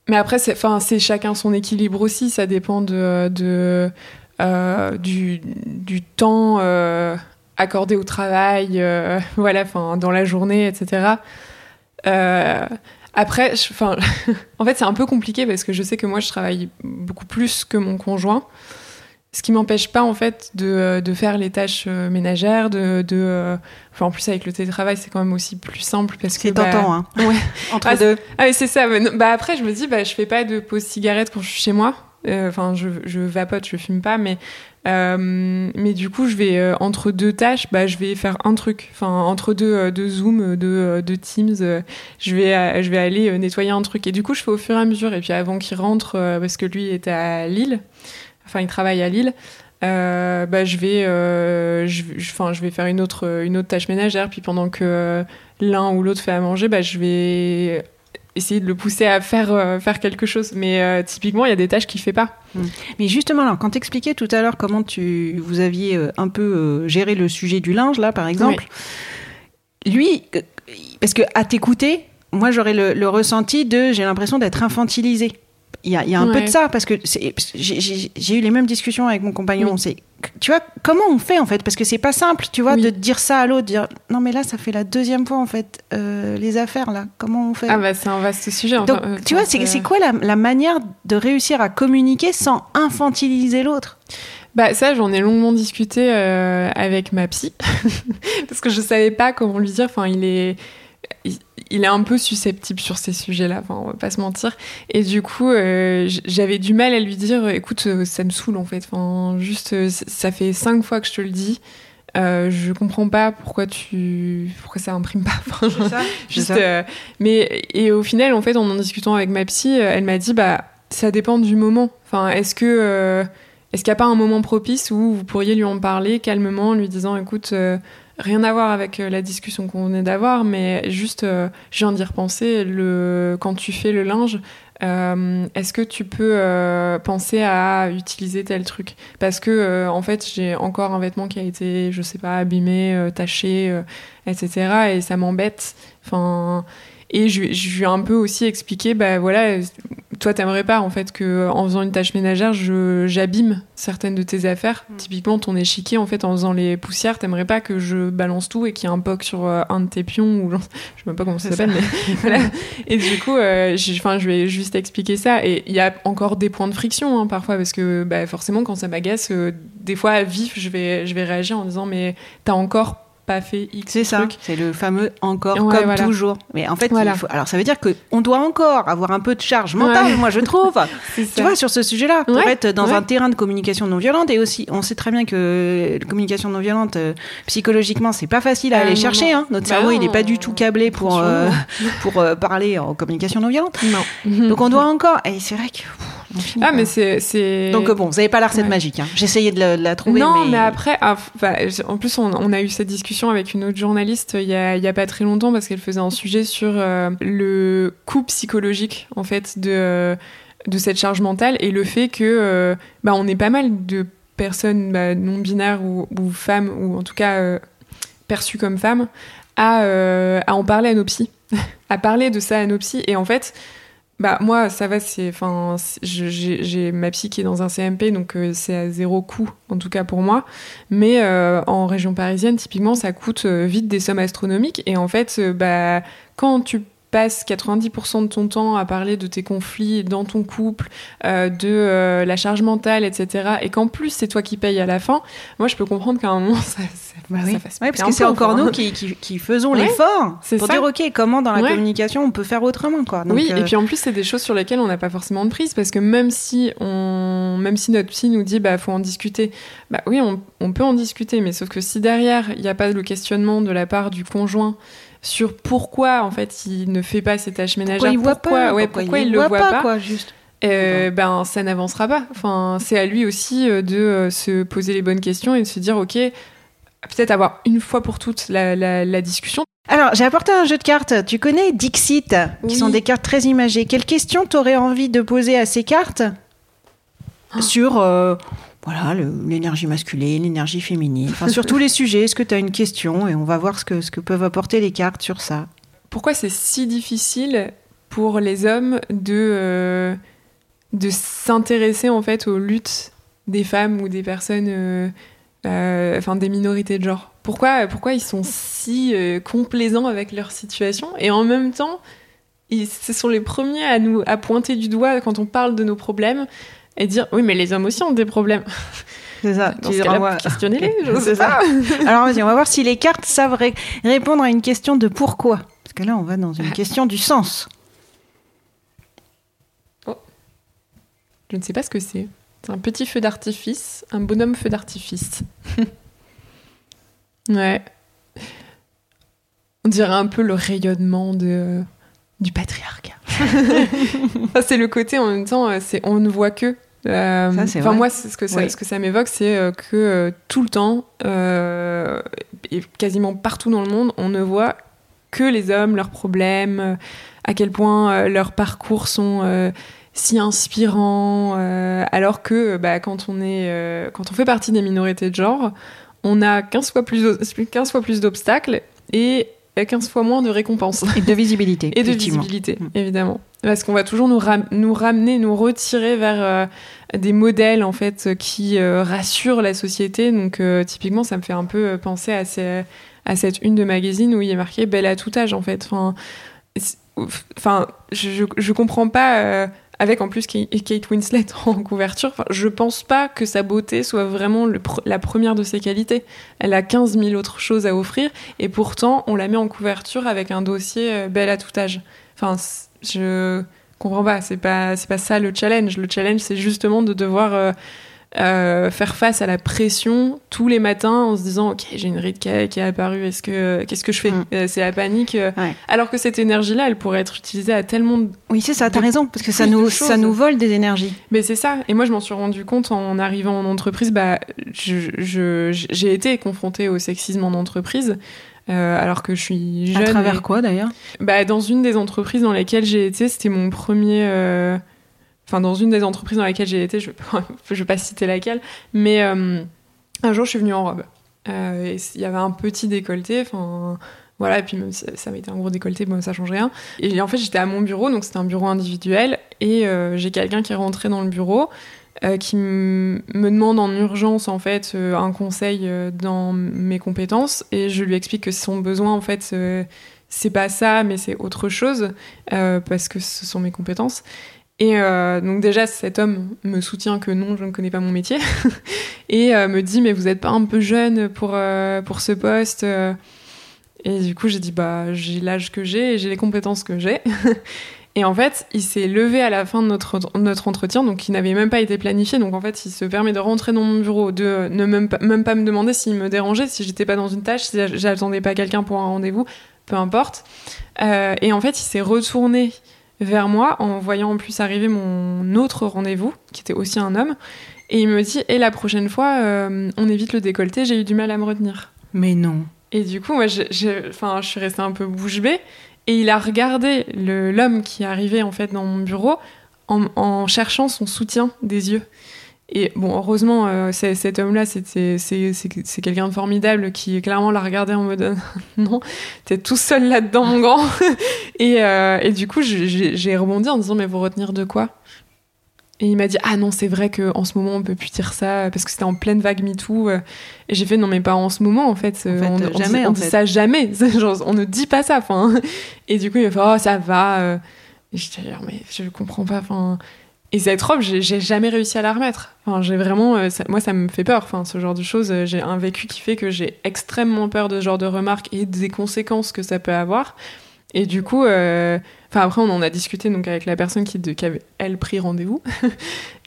B: mais après, c'est, chacun son équilibre aussi. Ça dépend de, euh, du, temps accordé au travail, voilà, enfin, dans la journée, etc. Après, en fait, c'est un peu compliqué parce que je sais que moi, je travaille beaucoup plus que mon conjoint. Ce qui m'empêche pas en fait de, de faire les tâches euh, ménagères de, de euh, enfin en plus avec le télétravail c'est quand même aussi plus simple parce que
A: C'est
B: bah,
A: tentant, hein.
B: ouais.
A: Entre
B: Ah,
A: deux.
B: ah oui c'est ça mais non, bah après je me dis bah je fais pas de pause cigarette quand je suis chez moi Euh, enfin je, je vapote je fume pas mais euh, mais du coup je vais euh, entre deux tâches bah je vais faire un truc enfin entre deux euh, deux zoom euh, deux, euh, deux teams euh, je vais euh, je vais aller euh, nettoyer un truc et du coup je fais au fur et à mesure et puis avant qu'il rentre euh, parce que lui est à Lille enfin il travaille à Lille. Euh, bah je vais euh, je, enfin je vais faire une autre une autre tâche ménagère. Puis pendant que euh, l'un ou l'autre fait à manger bah je vais essayer de le pousser à faire euh, faire quelque chose. Mais euh, typiquement il y a des tâches qu'il fait pas.
A: Mais justement, alors, quand t'expliquais tout à l'heure comment tu, vous aviez euh, un peu géré le sujet du linge, là, par exemple, lui, parce que à t'écouter, moi, j'aurais le, le ressenti de j'ai l'impression d'être infantilisée. Il y a, il y a un peu de ça, parce que j'ai- eu les mêmes discussions avec mon compagnon.
B: Oui.
A: C'est, tu vois, comment on fait en fait? Parce que c'est pas simple, tu vois,
B: Oui.
A: de dire ça à l'autre, dire non, mais là, ça fait la deuxième fois en fait, euh, les affaires là, comment on fait?
B: Ah bah c'est un vaste sujet
A: Donc,
B: enfin, euh,
A: tu vois, c'est c'est quoi la, la manière de réussir à communiquer sans infantiliser l'autre?
B: Bah ça, j'en ai longuement discuté euh, avec ma psy parce que je savais pas comment lui dire. Enfin, il est, il, est un peu susceptible sur ces sujets-là. Enfin, on va pas se mentir. Et du coup, euh, j'avais du mal à lui dire, écoute, euh, ça me saoule en fait. Enfin, juste, euh, ça fait cinq fois que je te le dis. Euh, je comprends pas pourquoi tu, pourquoi ça imprime pas. Enfin, Juste,
A: ça.
B: euh, mais et au final, en fait, en en discutant avec ma psy, euh, elle m'a dit bah ça dépend du moment. Enfin, est-ce que euh, est-ce qu'il n'y a pas un moment propice où vous pourriez lui en parler calmement, en lui disant écoute, euh, rien à voir avec euh, la discussion qu'on venait d'avoir, mais juste, euh, je viens d'y repenser. Le quand tu fais le linge. euh, Est-ce que tu peux penser à utiliser tel truc? Parce que en fait, j'ai encore un vêtement qui a été, je sais pas, abîmé, taché, etc. Et ça m'embête. Enfin, et je, lui- je lui ai un peu aussi expliqué, bah voilà, toi t'aimerais pas en fait que en faisant une tâche ménagère, j'abîme certaines de tes affaires. Typiquement ton échiquier, en fait, en faisant les poussières, t'aimerais pas que je balance tout et qu'il y ait un poc sur euh, un de tes pions ou je sais même pas comment ça s'appelle, mais voilà. Et du coup, euh, enfin, je vais juste expliquer ça. Et il y a encore des points de friction hein, parfois parce que bah, forcément, quand ça m'agace, euh, des fois à vif, je vais je vais réagir en disant mais t'as encore pas fait X
A: C'est ça, c'est le fameux encore
B: Ouais,
A: comme
B: voilà.
A: toujours. Mais en fait, il
B: Voilà.
A: faut- alors ça veut dire qu'on doit encore avoir un peu de charge mentale,
B: Ouais.
A: moi je trouve. Tu
B: ça.
A: vois, sur ce sujet-là, pour
B: Ouais,
A: être dans un terrain de communication non violente, et aussi, on sait très bien que la communication non violente, euh, psychologiquement, c'est pas facile à
B: Ah,
A: aller
B: non,
A: chercher.
B: non.
A: hein. Notre
B: Bah
A: cerveau, il n'est pas du tout câblé pour, euh, pour euh, parler en communication non violente.
B: non.
A: Donc on doit encore. Et c'est vrai que. pff,
B: Ah, mais c'est. c'est-
A: Donc euh, bon, vous n'avez pas la recette
B: Ouais.
A: magique. hein. J'essayais de la, de la trouver.
B: non,
A: mais...
B: mais, après, ah, enfin, en plus, on, on a eu cette discussion avec une autre journaliste il y a, a pas très longtemps parce qu'elle faisait un sujet sur euh, le coût psychologique en fait de de cette charge mentale et le fait que euh, bah, on est pas mal de personnes bah, non binaires ou, ou femmes ou en tout cas euh, perçues comme femmes à, euh, à en parler à nos psys, à parler de ça à nos psys et en fait bah moi ça va c'est enfin j'ai ma psy qui est dans un CMP donc euh, c'est à zéro coût en tout cas pour moi. Mais euh, en région parisienne typiquement ça coûte euh, vite des sommes astronomiques. Et en fait bah quand tu passes 90% de ton temps à parler de tes conflits dans ton couple, euh, de euh, la charge mentale, etc. Et qu'en plus c'est toi qui payes à la fin, moi je peux comprendre qu'à un moment ça, ça,
A: Bah oui.
B: ça fasse
A: Ouais, parce que c'est encore
B: enfin.
A: nous qui, qui, qui faisons
B: Ouais,
A: l'effort
B: c'est
A: pour
B: ça.
A: dire ok comment dans la
B: Ouais.
A: communication on peut faire autrement quoi. Donc,
B: oui,
A: euh,
B: et puis en plus, c'est des choses sur lesquelles on n'a pas forcément de prise parce que même si on, même si notre psy nous dit bah faut en discuter, bah oui, on, on peut en discuter, mais sauf que si derrière il n'y a pas le questionnement de la part du conjoint sur pourquoi en fait il ne fait pas ses tâches ménagères,
A: pourquoi il voit pas
B: ouais,
A: pourquoi,
B: pourquoi
A: il,
B: il,
A: le
B: voit pas,
A: quoi juste.
B: euh, ben ça n'avancera pas. Enfin, c'est à lui aussi euh, de euh, se poser les bonnes questions et de se dire ok, peut-être avoir une fois pour toutes la, la, la discussion.
A: Alors, j'ai apporté un jeu de cartes. Tu connais Dixit, qui sont des cartes très imagées. Quelles questions t'aurais envie de poser à ces cartes
B: Ah.
A: sur euh, voilà l'énergie masculine, l'énergie féminine, sur tous les sujets Est-ce que tu as une question et on va voir ce que ce que peuvent apporter les cartes sur ça.
B: pourquoi c'est si difficile pour les hommes de, euh, de s'intéresser en fait aux luttes des femmes ou des personnes, euh, euh, enfin des minorités de genre? Pourquoi, pourquoi ils sont si complaisants avec leur situation et en même temps, ce sont les premiers à nous à pointer du doigt quand on parle de nos problèmes. Et dire oui, mais les hommes aussi ont des problèmes.
A: C'est ça. Renvoies-
B: questionnez-les, je
A: C'est ça. Alors vas-y, on va voir si les cartes savent ré- répondre à une question de pourquoi. Parce que là, on va dans une question du sens.
B: Je ne sais pas ce que c'est. C'est un petit feu d'artifice, un bonhomme feu d'artifice. ouais. On dirait un peu le rayonnement de, du patriarcat. C'est le côté en même temps, euh, c'est on ne voit que. Euh,
A: Ça,
B: moi, ce que ça,
A: Oui.
B: ce que ça m'évoque, c'est euh, que euh, tout le temps, euh, et quasiment partout dans le monde, on ne voit que les hommes, leurs problèmes, à quel point leurs parcours sont si inspirants, alors que bah, quand on est, quand on fait partie des minorités de genre, on a 15 fois plus, 15 fois plus d'obstacles et 15 fois moins de récompenses.
A: Et de visibilité.
B: Et de visibilité,
A: Mm.
B: évidemment. Parce qu'on va toujours nous, ram- nous ramener, nous retirer vers euh, des modèles en fait qui euh, rassurent la société. Donc euh, typiquement, ça me fait un peu penser à, ces- à cette une de magazine où il est marqué belle à tout âge en fait. Enfin, enfin, je, je, je comprends pas. Avec en plus Kate Winslet en couverture, enfin, je pense pas que sa beauté soit vraiment la première de ses qualités. Elle a 15 000 autres choses à offrir et pourtant on la met en couverture avec un dossier euh, belle à tout âge. Enfin, je comprends pas. C'est pas pas ça le challenge. Le challenge c'est justement de devoir euh, euh, faire face à la pression tous les matins en se disant ok j'ai une ride qui, est apparue. Est-ce que qu'est-ce que je fais
A: Mm.
B: Euh, C'est la panique.
A: Ouais.
B: Alors que cette énergie là, elle pourrait être utilisée à tellement de
A: Oui, c'est ça, t'as raison, parce que ça nous, ça nous vole des énergies.
B: mais c'est ça. Et moi, je m'en suis rendu compte en arrivant en entreprise. Bah, je- je- j'ai été confrontée au sexisme en entreprise. euh, alors que je suis jeune.
A: À travers
B: et-
A: quoi d'ailleurs?
B: Bah, Dans une des entreprises dans lesquelles j'ai été, c'était mon premier. euh, Enfin, dans une des entreprises dans lesquelles j'ai été, je ne vais pas citer laquelle, mais euh, un jour, je suis venue en robe. Euh, il y avait un petit décolleté, enfin. Voilà, et puis ça m'était un gros décolleté, bon, ça change rien. Et en fait, j'étais à mon bureau, donc c'était un bureau individuel, et euh, j'ai quelqu'un qui est rentré dans le bureau, qui me demande en urgence, en fait, un conseil dans mes compétences, et je lui explique que son besoin, en fait, c'est pas ça, mais c'est autre chose, parce que ce sont mes compétences. Et euh, donc déjà, cet homme me soutient que non, je ne connais pas mon métier, et euh, me dit, mais vous n'êtes pas un peu jeune pour, euh, pour ce poste Et du coup, j'ai dit, bah, j'ai l'âge que j'ai et j'ai les compétences que j'ai. et en fait, il s'est levé à la fin de notre, notre entretien, donc il n'avait même pas été planifié. Donc en fait, il se permet de rentrer dans mon bureau, de ne même pas, me demander s'il me dérangeait, si j'étais pas dans une tâche, si j'attendais pas quelqu'un pour un rendez-vous, peu importe. Et en fait, il s'est retourné vers moi en voyant en plus arriver mon autre rendez-vous, qui était aussi un homme. Et il me dit, et la prochaine fois, euh, on évite le décolleté, j'ai eu du mal à me retenir.
A: Mais non.
B: Et du coup, moi, enfin, je suis restée un peu bouche bée. Et il a regardé l'homme qui arrivait en fait dans mon bureau en, en cherchant son soutien des yeux. Et bon, heureusement, euh, cet homme-là, c'est quelqu'un de formidable qui clairement l'a regardé en mode non, t'es tout seul là-dedans, mon grand. et, euh, et du coup, j'ai- rebondi en disant mais vous retenir de quoi? Et il m'a dit ah non c'est vrai que en ce moment on peut plus dire ça parce que c'était en pleine vague MeToo euh. et j'ai fait non mais pas en ce moment en fait, euh,
A: fait,
B: on,
A: euh,
B: on
A: jamais,
B: dit, on
A: en
B: dit
A: fait.
B: ça jamais Genre, on ne dit pas ça enfin et du coup il m'a fait oh ça va euh. et j'étais là mais je comprends pas enfin et cette robe j'ai jamais réussi à la remettre. Enfin j'ai vraiment euh, moi ça me fait peur. Enfin ce genre de choses euh, j'ai un vécu qui fait que j'ai extrêmement peur de ce genre de remarques et des conséquences que ça peut avoir et du coup euh, après, on en a discuté donc avec la personne qui, de- qui avait, elle, pris rendez-vous.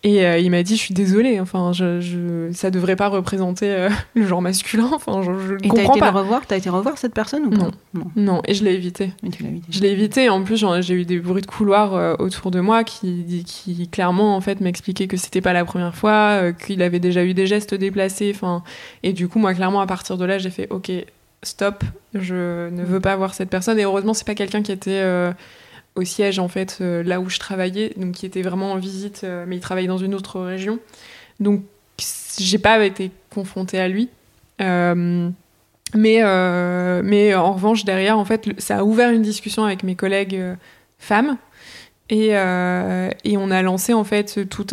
B: Et euh, il m'a dit, je suis désolée, enfin, je, je, ça devrait pas représenter euh, le genre masculin. Enfin, je, je
A: Et
B: comprends
A: été
B: pas.
A: le revoir T'as été revoir cette personne ou pas?
B: Non.
A: Non.
B: Non, et je l'ai évité.
A: Mais tu l'as évité.
B: Je l'ai évité. En plus, j'ai eu des bruits de couloir euh, autour de moi qui, qui clairement, en fait, m'expliquaient que c'était pas la première fois, qu'il avait déjà eu des gestes déplacés. Enfin, et du coup, moi, clairement, à partir de là, j'ai fait, ok, stop, je ne veux pas voir cette personne. Et heureusement, c'est pas quelqu'un qui était euh, au siège, en fait, euh, là où je travaillais, donc qui était vraiment en visite, euh, mais il travaillait dans une autre région. Donc, j'ai pas été confrontée à lui. Mais, mais en revanche, derrière, en fait, ça a ouvert une discussion avec mes collègues femmes. Et, et on a lancé, en fait, toute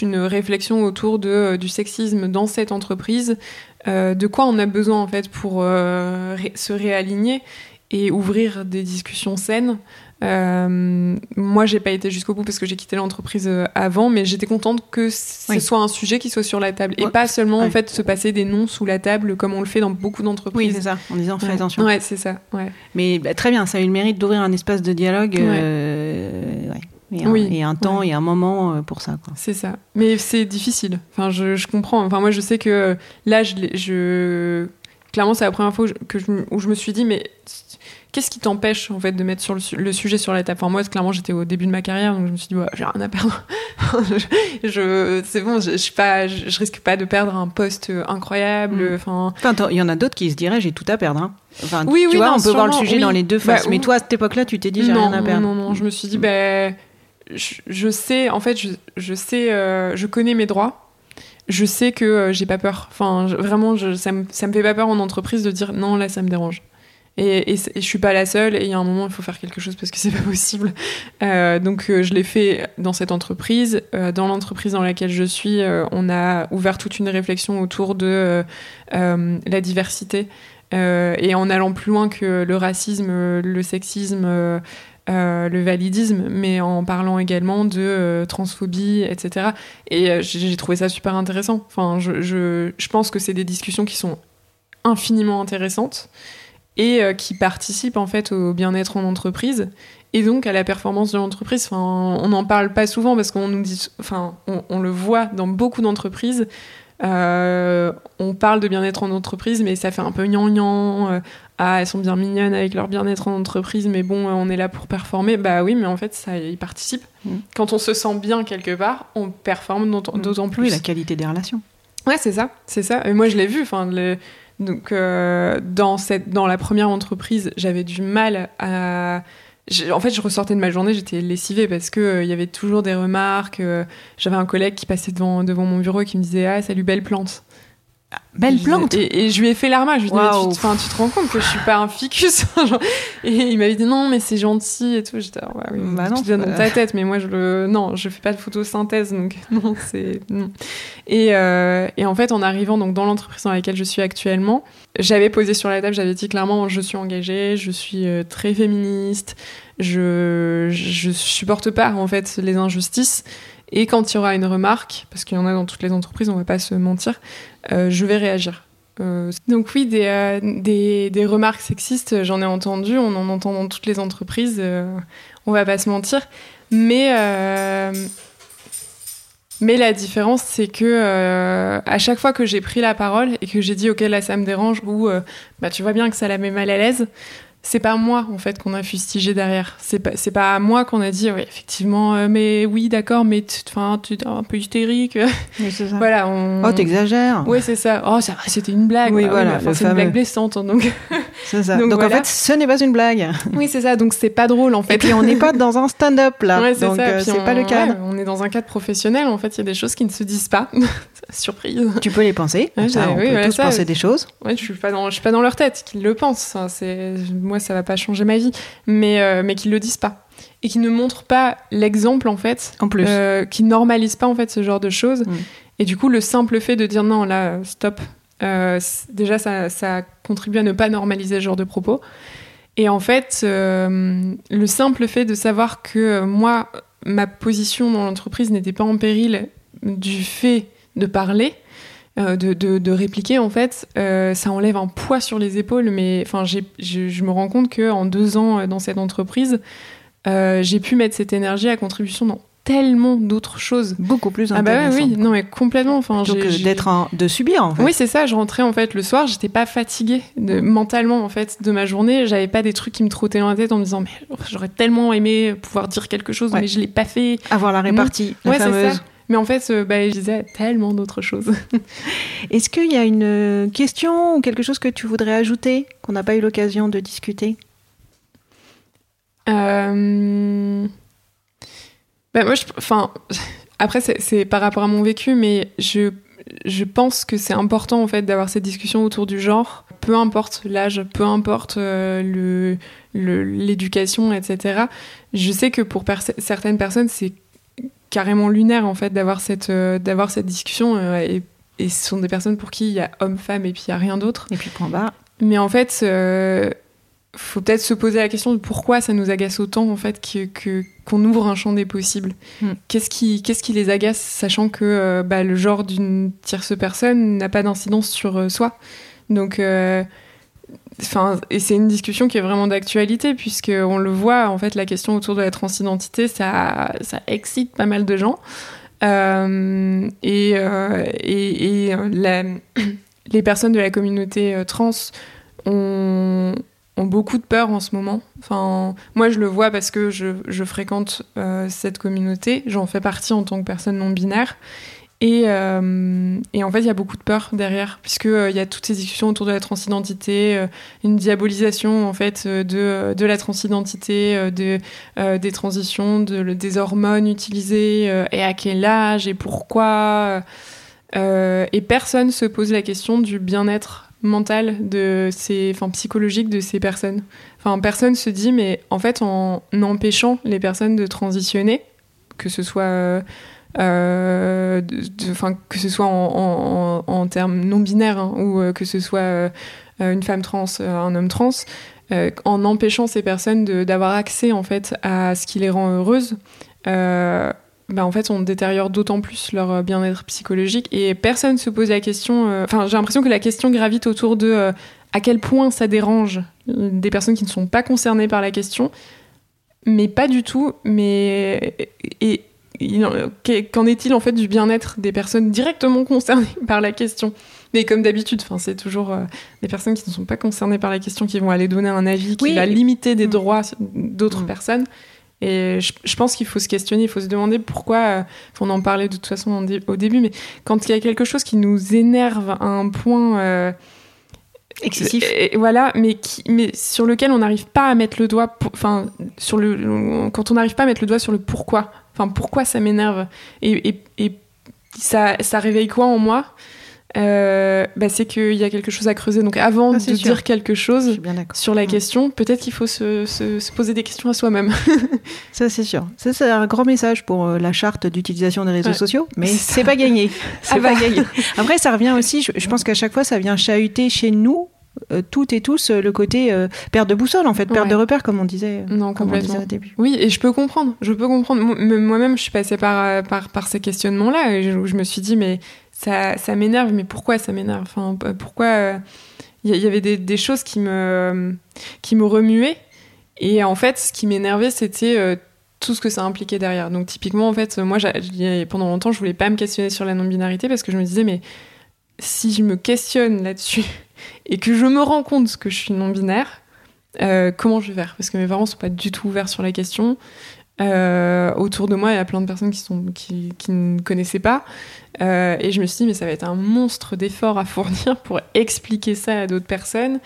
B: une réflexion autour de, du sexisme dans cette entreprise, euh, de quoi on a besoin, en fait, pour euh, ré- se réaligner et ouvrir des discussions saines Euh, moi, j'ai pas été jusqu'au bout parce que j'ai quitté l'entreprise avant, mais j'étais contente que ce
A: Oui.
B: soit un sujet qui soit sur la table et pas seulement en fait se passer des noms sous la table comme on le fait dans beaucoup
A: Oui,
B: d'entreprises.
A: c'est ça, en disant fais
B: Ouais.
A: attention.
B: Ouais, c'est ça.
A: Mais bah, très bien, ça a eu le mérite d'ouvrir un espace de dialogue. Euh. Et, un,
B: Oui.
A: et un temps
B: Ouais.
A: et un moment euh, pour ça.
B: C'est ça. Mais c'est difficile. Enfin, je, je comprends. Enfin, moi, je sais que là, je, l'ai- je... clairement, c'est la première fois où je, que je où je me suis dit, mais qu'est-ce qui t'empêche en fait de mettre sur le, su- le sujet sur la table? Enfin, moi, clairement, j'étais au début de ma carrière, donc je me suis dit, ouais, j'ai rien à perdre. je, je- c'est bon, je, je, suis pas, je, je risque pas de perdre un poste incroyable.
A: Mm.
B: Enfin,
A: il y en a d'autres qui se diraient j'ai tout à perdre. hein. Enfin,
B: Oui,
A: tu
B: oui,
A: vois,
B: non,
A: on peut voir le sujet
B: oui.
A: dans les deux
B: Bah,
A: faces. mais
B: oui.
A: toi, à cette époque-là, tu t'es dit j'ai rien à perdre.
B: Non, non, non. Je me suis dit, ben, je, sais, en fait, je, sais, euh, je connais mes droits. Je sais que euh, j'ai pas peur. Enfin, vraiment, ça, me, ça me fait pas peur en entreprise de dire non, là, ça me dérange. Et, et, et je suis pas la seule. Et il y a un moment, il faut faire quelque chose parce que c'est pas possible. Euh, donc, euh, je l'ai fait dans cette entreprise. Dans l'entreprise dans laquelle je suis, on a ouvert toute une réflexion autour de la diversité. Et en allant plus loin que le racisme, le sexisme, euh, le validisme, mais en parlant également de euh, transphobie, etc. Et euh, j'ai trouvé ça super intéressant. Enfin, je, pense que c'est des discussions qui sont infiniment intéressantes et qui participent en fait au bien-être en entreprise et donc à la performance de l'entreprise. Enfin, on n'en parle pas souvent parce qu'on nous dit, enfin, on le voit dans beaucoup d'entreprises. Euh, on parle de bien-être en entreprise, mais ça fait un peu gnangnan. euh, ah, elles sont bien mignonnes avec leur bien-être en entreprise, mais bon, euh, on est là pour performer. Bah oui, mais en fait, ça y participe.
A: Mm.
B: Quand on se sent bien quelque part, on performe d'autant d'autant plus.
A: Oui, la qualité des relations.
B: Ouais, c'est ça, c'est ça. Et moi, je l'ai vu. Enfin, le- donc euh, dans cette, dans la première entreprise, j'avais du mal à. En fait, je ressortais de ma journée, j'étais lessivée parce que euh, il y avait toujours des remarques. euh, J'avais un collègue qui passait devant devant mon bureau et qui me disait ah salut belle plante.
A: Belle plante
B: et, et je lui ai fait la remarque. Je lui ai dit, mais tu, te- enfin, tu te rends compte que je suis pas un ficus genre. Et il m'avait dit non, mais c'est gentil et tout. J'étais, ah, ouais, oui,
A: Bah non,
B: tu dans ta tête, mais moi je le, non, je fais pas de photosynthèse, donc non, c'est non. Et, euh, et en fait, en arrivant donc dans l'entreprise dans laquelle je suis actuellement, j'avais posé sur la table, j'avais dit clairement, je suis engagée, je suis euh, très féministe, je, je supporte pas en fait les injustices. Et quand il y aura une remarque, parce qu'il y en a dans toutes les entreprises, on va pas se mentir, euh, je vais réagir. Euh, donc oui, des, euh, des, des remarques sexistes, j'en ai entendu, on en entend dans toutes les entreprises, on va pas se mentir. Mais, mais la différence, c'est que à chaque fois que j'ai pris la parole et que j'ai dit ok là ça me dérange ou bah tu vois bien que ça la met mal à l'aise, c'est pas moi en fait qu'on a fustigé derrière. C'est pas c'est pas à moi qu'on a dit oui effectivement euh, mais oui d'accord mais tu- enfin tu es un peu hystérique.
A: Oui, c'est ça.
B: voilà on.
A: Oh, t'exagères.
B: Oui, c'est ça. Oh, ça va, c'était une blague.
A: Oui,
B: Bah
A: voilà,
B: enfin,
A: le
B: c'est une blague blessante. hein, donc...
A: C'est ça.
B: Donc
A: Donc, en fait, ce n'est pas une blague.
B: oui, c'est ça. Donc c'est pas drôle en fait.
A: Et puis on n'est pas dans un stand-up là.
B: Ouais, c'est
A: donc
B: ça.
A: euh, c'est
B: on-
A: pas le cadre.
B: ouais, on est dans un cadre professionnel. En fait, il y a des choses qui ne se disent pas. Surprise.
A: Tu peux les penser.
B: Ouais,
A: ça, on
B: oui,
A: peut
B: voilà,
A: tous
B: ça,
A: penser
B: oui.
A: des choses.
B: Ouais, je suis pas dans, je suis pas dans leur tête. Qu'ils le pensent. C'est, moi, ça va pas changer ma vie. Mais, euh, mais qu'ils le disent pas et qui ne montrent pas l'exemple en fait.
A: En plus.
B: euh, qui normalisent pas en fait ce genre de choses.
A: Mm.
B: Et du coup, le simple fait de dire non, là, stop, euh, déjà, ça, ça contribue à ne pas normaliser ce genre de propos. Et en fait, euh, le simple fait de savoir que moi, ma position dans l'entreprise n'était pas en péril du fait de parler, euh, de, de, de répliquer, en fait, euh, ça enlève un poids sur les épaules. Mais enfin, je, je me rends compte que en deux ans euh, dans cette entreprise, j'ai pu mettre cette énergie à contribution dans tellement d'autres choses.
A: Beaucoup plus
B: Ah bah ouais, oui, non mais complètement. Enfin,
A: d'être en- de subir en fait.
B: oui, c'est ça. Je rentrais en fait le soir, j'étais pas fatiguée de, mentalement en fait de ma journée. J'avais pas des trucs qui me trottaient dans la tête en me disant mais j'aurais tellement aimé pouvoir dire quelque chose,
A: Ouais.
B: mais je l'ai pas fait.
A: Avoir la répartie, la
B: ouais, c'est
A: fameuse.
B: ça. Mais en fait, euh, bah, je disais tellement d'autres choses.
A: Est-ce qu'il y a une euh, question ou quelque chose que tu voudrais ajouter qu'on n'a pas eu l'occasion de discuter?
B: Euh, bah, moi, je... enfin, après, c'est- par rapport à mon vécu, mais je, je pense que c'est important en fait d'avoir cette discussion autour du genre, peu importe l'âge, peu importe euh, le le- l'éducation, etc. Je sais que pour certaines personnes, c'est carrément lunaire en fait d'avoir cette euh, d'avoir cette discussion euh, et, et ce sont des personnes pour qui il y a homme-femme et puis il y a rien d'autre.
A: Et puis point barre.
B: Mais en fait, euh, faut peut-être se poser la question de pourquoi ça nous agace autant en fait que, que- qu'on ouvre un champ des possibles.
A: Mm.
B: Qu'est-ce qui qu'est-ce qui les agace sachant que euh, bah, le genre d'une tierce personne n'a pas d'incidence sur euh, soi. Donc euh, Enfin, et c'est une discussion qui est vraiment d'actualité puisque on le voit en fait la question autour de la transidentité ça ça excite pas mal de gens Euh, et, euh, et, et, euh, les personnes de la communauté trans ont, ont beaucoup de peur en ce moment. Enfin, moi, je le vois parce que je, je fréquente cette communauté. J'en fais partie en tant que personne non binaire. Et, euh, et en fait, il y a beaucoup de peur derrière, puisque euh, il y a toutes ces discussions autour de la transidentité, euh, une diabolisation en fait de, de la transidentité, de, des transitions, de, des hormones utilisées, et à quel âge et pourquoi. Et personne se pose la question du bien-être mental de ces, enfin psychologique de ces personnes. Enfin, personne se dit, mais en fait, en empêchant les personnes de transitionner, que ce soit enfin, que ce soit en, termes non binaires hein, ou euh, que ce soit euh, une femme trans, euh, un homme trans, euh, en empêchant ces personnes d'avoir accès en fait à ce qui les rend heureuses, euh, bah, en fait, on détériore d'autant plus leur euh, bien-être psychologique et personne se pose la question. euh, Enfin, j'ai l'impression que la question gravite autour de euh, à quel point ça dérange euh, des personnes qui ne sont pas concernées par la question, mais pas du tout. Mais qu'en est-il en fait du bien-être des personnes directement concernées par la question? Mais comme d'habitude, c'est toujours euh, les personnes qui ne sont pas concernées par la question qui vont aller donner un avis qui
A: Oui.
B: va limiter des
A: Mm.
B: droits d'autres
A: Mm.
B: personnes. Et je, je pense qu'il faut se questionner, il faut se demander pourquoi. euh, on en parlait de toute façon au début, mais quand il y a quelque chose qui nous énerve à un point euh,
A: Excessif.
B: et- et voilà, mais, qui, mais sur lequel on n'arrive pas à mettre le doigt, pour- enfin, sur le, quand on n'arrive pas à mettre le doigt sur le pourquoi, enfin, pourquoi ça m'énerve, et, et, et ça, ça réveille quoi en moi Euh, bah, C'est qu'il y a quelque chose à creuser. Donc avant
A: Ah,
B: de
A: sûr.
B: dire quelque chose sur la question, peut-être qu'il faut se, se- se poser des questions à soi-même.
A: Ça, c'est sûr. Ça, c'est un grand message pour euh, la charte d'utilisation des réseaux
B: Ouais.
A: sociaux, mais
B: C'est
A: pas gagné. C'est
B: Ah
A: pas
B: bah.
A: gagné. Après, ça revient aussi, je, je pense qu'à chaque fois, ça vient chahuter chez nous, toutes et tous, euh, le côté euh, perte de boussole, en fait, perte
B: Ouais.
A: de repère, comme on disait,
B: non,
A: disait
B: complètement.
A: au début.
B: Oui, et je peux comprendre. Je peux comprendre. Moi-même, je suis passée par, euh, par, par ces questionnements-là et je, je me suis dit, mais ça, ça m'énerve. Mais pourquoi ça m'énerve? Enfin, Pourquoi euh, Il y, avait des, des choses qui me, qui me remuaient. Et en fait, ce qui m'énervait, c'était euh, tout ce que ça impliquait derrière. Donc, typiquement, en fait, moi, pendant longtemps, je voulais pas me questionner sur la non-binarité parce que je me disais, mais si je me questionne là-dessus et que je me rends compte que je suis non-binaire, euh, comment je vais faire? Parce que mes parents sont pas du tout ouverts sur la question. Euh, autour de moi, il y a plein de personnes qui, sont, qui, qui ne connaissaient pas. Euh, et je me suis dit, mais ça va être un monstre d'efforts à fournir pour expliquer ça à d'autres personnes.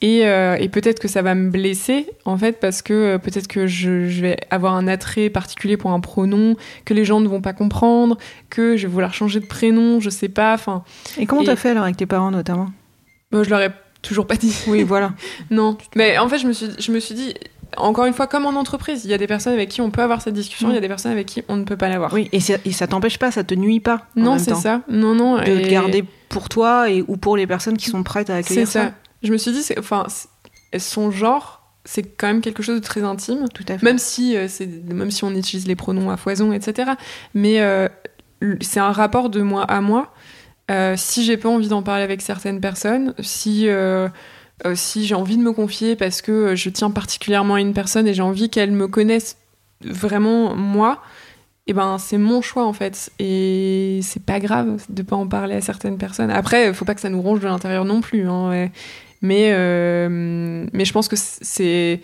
B: Et, et peut-être que ça va me blesser, en fait, parce que peut-être que je, je vais avoir un attrait particulier pour un pronom, que les gens ne vont pas comprendre, que je vais vouloir changer de prénom, je sais pas. Enfin,
A: Et comment t'as fait alors avec tes parents, notamment?
B: Moi, je leur ai toujours pas dit.
A: Oui, voilà.
B: Non, mais en fait, je me suis, je me suis dit, encore une fois, comme en entreprise, il y a des personnes avec qui on peut avoir cette discussion,
A: Mm.
B: il y a des personnes avec qui on ne peut pas l'avoir.
A: Oui, et, c'est- et ça t'empêche pas, ça te nuit pas.
B: non, c'est ça. Non, non.
A: De
B: et
A: te garder pour toi et, ou pour les personnes qui sont prêtes à
B: C'est
A: accueillir ça.
B: ça. Je me suis dit, c'est- enfin, c'est- son genre, c'est quand même quelque chose de très intime.
A: Tout à fait.
B: Même si, euh, c'est, même si on utilise les pronoms à foison, etc. Mais euh, c'est un rapport de moi à moi. Euh, si j'ai pas envie d'en parler avec certaines personnes, si, euh, euh, si j'ai envie de me confier parce que je tiens particulièrement à une personne et j'ai envie qu'elle me connaisse vraiment moi, et ben c'est mon choix en fait. Et c'est pas grave de pas en parler à certaines personnes. Après, faut pas que ça nous ronge de l'intérieur non plus. hein. Mais, mais je pense que c'est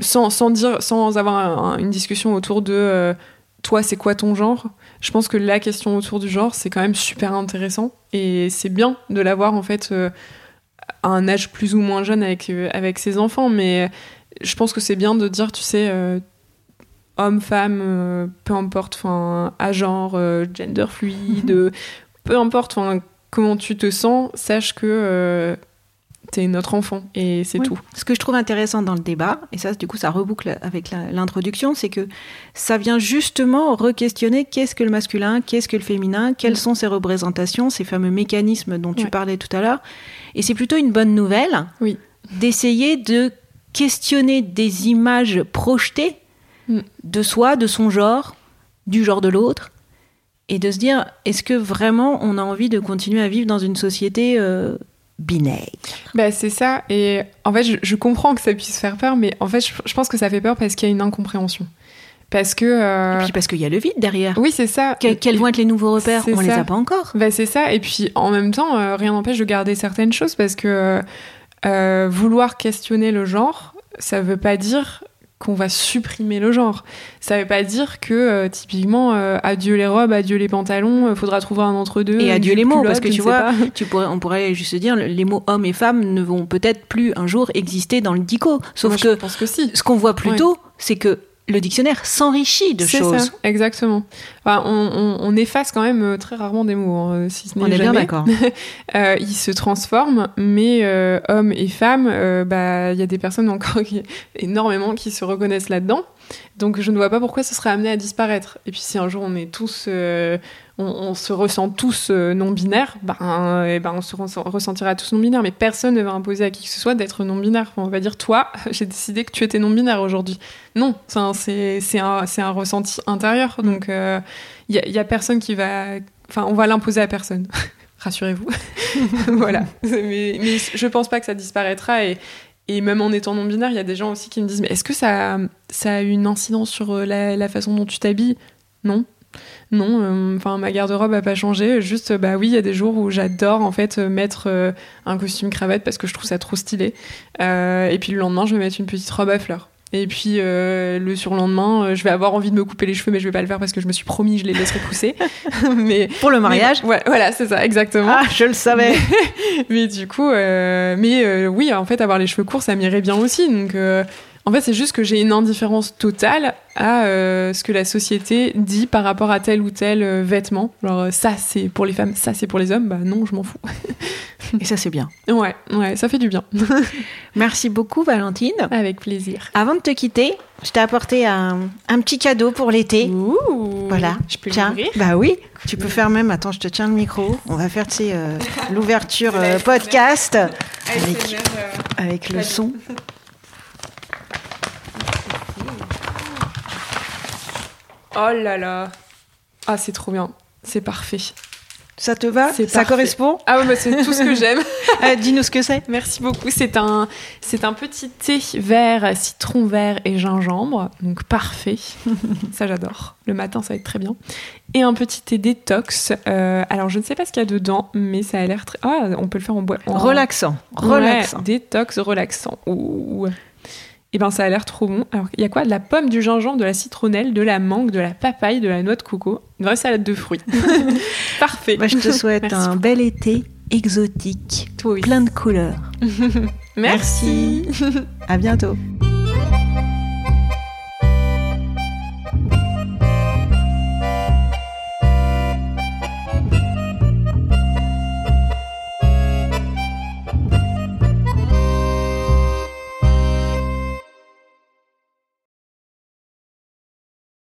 B: sans, sans dire, sans avoir un- un- une discussion autour de toi, c'est quoi ton genre? Je pense que la question autour du genre, c'est quand même super intéressant. Et c'est bien de l'avoir en fait euh, à un âge plus ou moins jeune avec, euh, avec ses enfants. Mais je pense que c'est bien de dire, tu sais, euh, homme, femme, peu importe, enfin, à genre, gender fluide, euh, peu importe, enfin, comment tu te sens, sache que t'es notre enfant et c'est
A: Oui.
B: tout.
A: Ce que je trouve intéressant dans le débat, et ça, du coup, ça reboucle avec l'introduction, c'est que ça vient justement re-questionner qu'est-ce que le masculin, qu'est-ce que le féminin, quelles
B: Mm.
A: sont ces représentations, ces fameux mécanismes dont tu
B: Ouais.
A: parlais tout à l'heure. Et c'est plutôt une bonne nouvelle
B: Oui.
A: d'essayer de questionner des images projetées
B: Mm.
A: de soi, de son genre, du genre de l'autre, et de se dire est-ce que vraiment on a envie de continuer à vivre dans une société euh, binaire
B: Bah, c'est ça. Et en fait, je, je comprends que ça puisse faire peur, mais en fait, je, je pense que ça fait peur parce qu'il y a une incompréhension. Parce que. euh,
A: Et puis parce qu'il y a le vide derrière.
B: Oui, c'est ça.
A: Que- quels vont être les nouveaux repères? On les
B: ça.
A: a pas encore.
B: Bah, c'est ça. Et puis, en même temps, euh, rien n'empêche de garder certaines choses parce que euh, vouloir questionner le genre, ça veut pas dire qu'on va supprimer le genre. Ça veut pas dire que, euh, typiquement, euh, adieu les robes, adieu les pantalons, euh, faudra trouver un entre-deux.
A: Et adieu les mots, parce que tu
B: ne
A: vois. Tu pourrais, on pourrait juste dire les mots hommes et femmes ne vont peut-être plus un jour exister dans le dico. Sauf
B: Moi,
A: que
B: Je pense que si.
A: ce qu'on voit
B: Ouais.
A: plutôt, c'est que le dictionnaire s'enrichit de
B: C'est
A: choses.
B: ça, exactement. Enfin, on, on- on efface quand même euh, très rarement des mots, hein, si ce n'est
A: On est bien d'accord.
B: Euh, ils se transforment, mais euh, hommes et femmes, euh, bah, il y a des personnes encore qui, énormément qui se reconnaissent là-dedans. Donc je ne vois pas pourquoi ce serait amené à disparaître. Et puis si un jour on est tous, euh, on, se ressent tous euh, non binaires, ben, eh ben on se ressent- ressentira tous non binaires. Mais personne ne va imposer à qui que ce soit d'être non binaire. On va dire toi, j'ai décidé que tu étais non binaire aujourd'hui. Non, c'est un, ressenti intérieur. Donc il y, a, y a personne qui va, enfin on va l'imposer à personne. Rassurez-vous. voilà. Mais, mais je pense pas que ça disparaîtra et même en étant non binaire, il y a des gens aussi qui me disent mais est-ce que ça, ça a une incidence sur euh, la, façon dont tu t'habilles? Non. Non, euh, enfin ma garde-robe a pas changé. Juste, bah oui, il y a des jours où j'adore en fait mettre euh, un costume cravate parce que je trouve ça trop stylé. Et puis le lendemain, je vais mettre une petite robe à fleurs. Et puis euh, le surlendemain, euh, je vais avoir envie de me couper les cheveux, mais je vais pas le faire parce que je me suis promis, je les laisserai pousser. mais
A: Pour le mariage.
B: mais- ouais, voilà, c'est ça, exactement.
A: Ah, je le savais.
B: Mais du coup, euh, mais euh, oui, en fait, avoir les cheveux courts, ça m'irait bien aussi. Donc, euh, en fait, c'est juste que j'ai une indifférence totale à euh, ce que la société dit par rapport à tel ou tel euh, vêtement. Genre, euh, ça, c'est pour les femmes, ça, c'est pour les hommes. Bah non, je m'en fous.
A: Et ça, c'est bien.
B: Ouais, ouais, ça fait du bien.
A: Merci beaucoup, Valentine.
B: Avec plaisir.
A: Avant de te quitter, je t'ai apporté un, un petit cadeau pour l'été.
B: Ouh.
A: Voilà.
B: Je peux
A: Tiens,
B: l'ouvrir
A: bah oui, tu peux faire même. Attends, je te tiens le micro. On va faire, tu sais, euh, l'ouverture podcast avec, avec le son.
B: Oh là là. Ah, c'est trop bien. C'est parfait.
A: Ça te va? Ça
B: parfait.
A: correspond?
B: Ah ouais, bah, c'est tout ce que j'aime.
A: Euh, Dis-nous ce que c'est.
B: Merci beaucoup. C'est un, c'est un petit thé vert, citron vert et gingembre. Donc parfait. ça, j'adore. Le matin, ça va être très bien. Et un petit thé détox. Euh, alors, je ne sais pas ce qu'il y a dedans, mais ça a l'air très. Ah, on peut le faire en bois. en-
A: Relaxant.
B: Ouais,
A: Relaxant.
B: détox relaxant. Ouh. Et ben, ça a l'air trop bon. Alors, il y a quoi? De la pomme, du gingembre, de la citronnelle, de la mangue, de la papaye, de la noix de coco. Une vraie salade de fruits. parfait.
A: Bah, je te souhaite
B: Merci
A: un bel été exotique, plein de couleurs.
B: Merci.
A: À bientôt.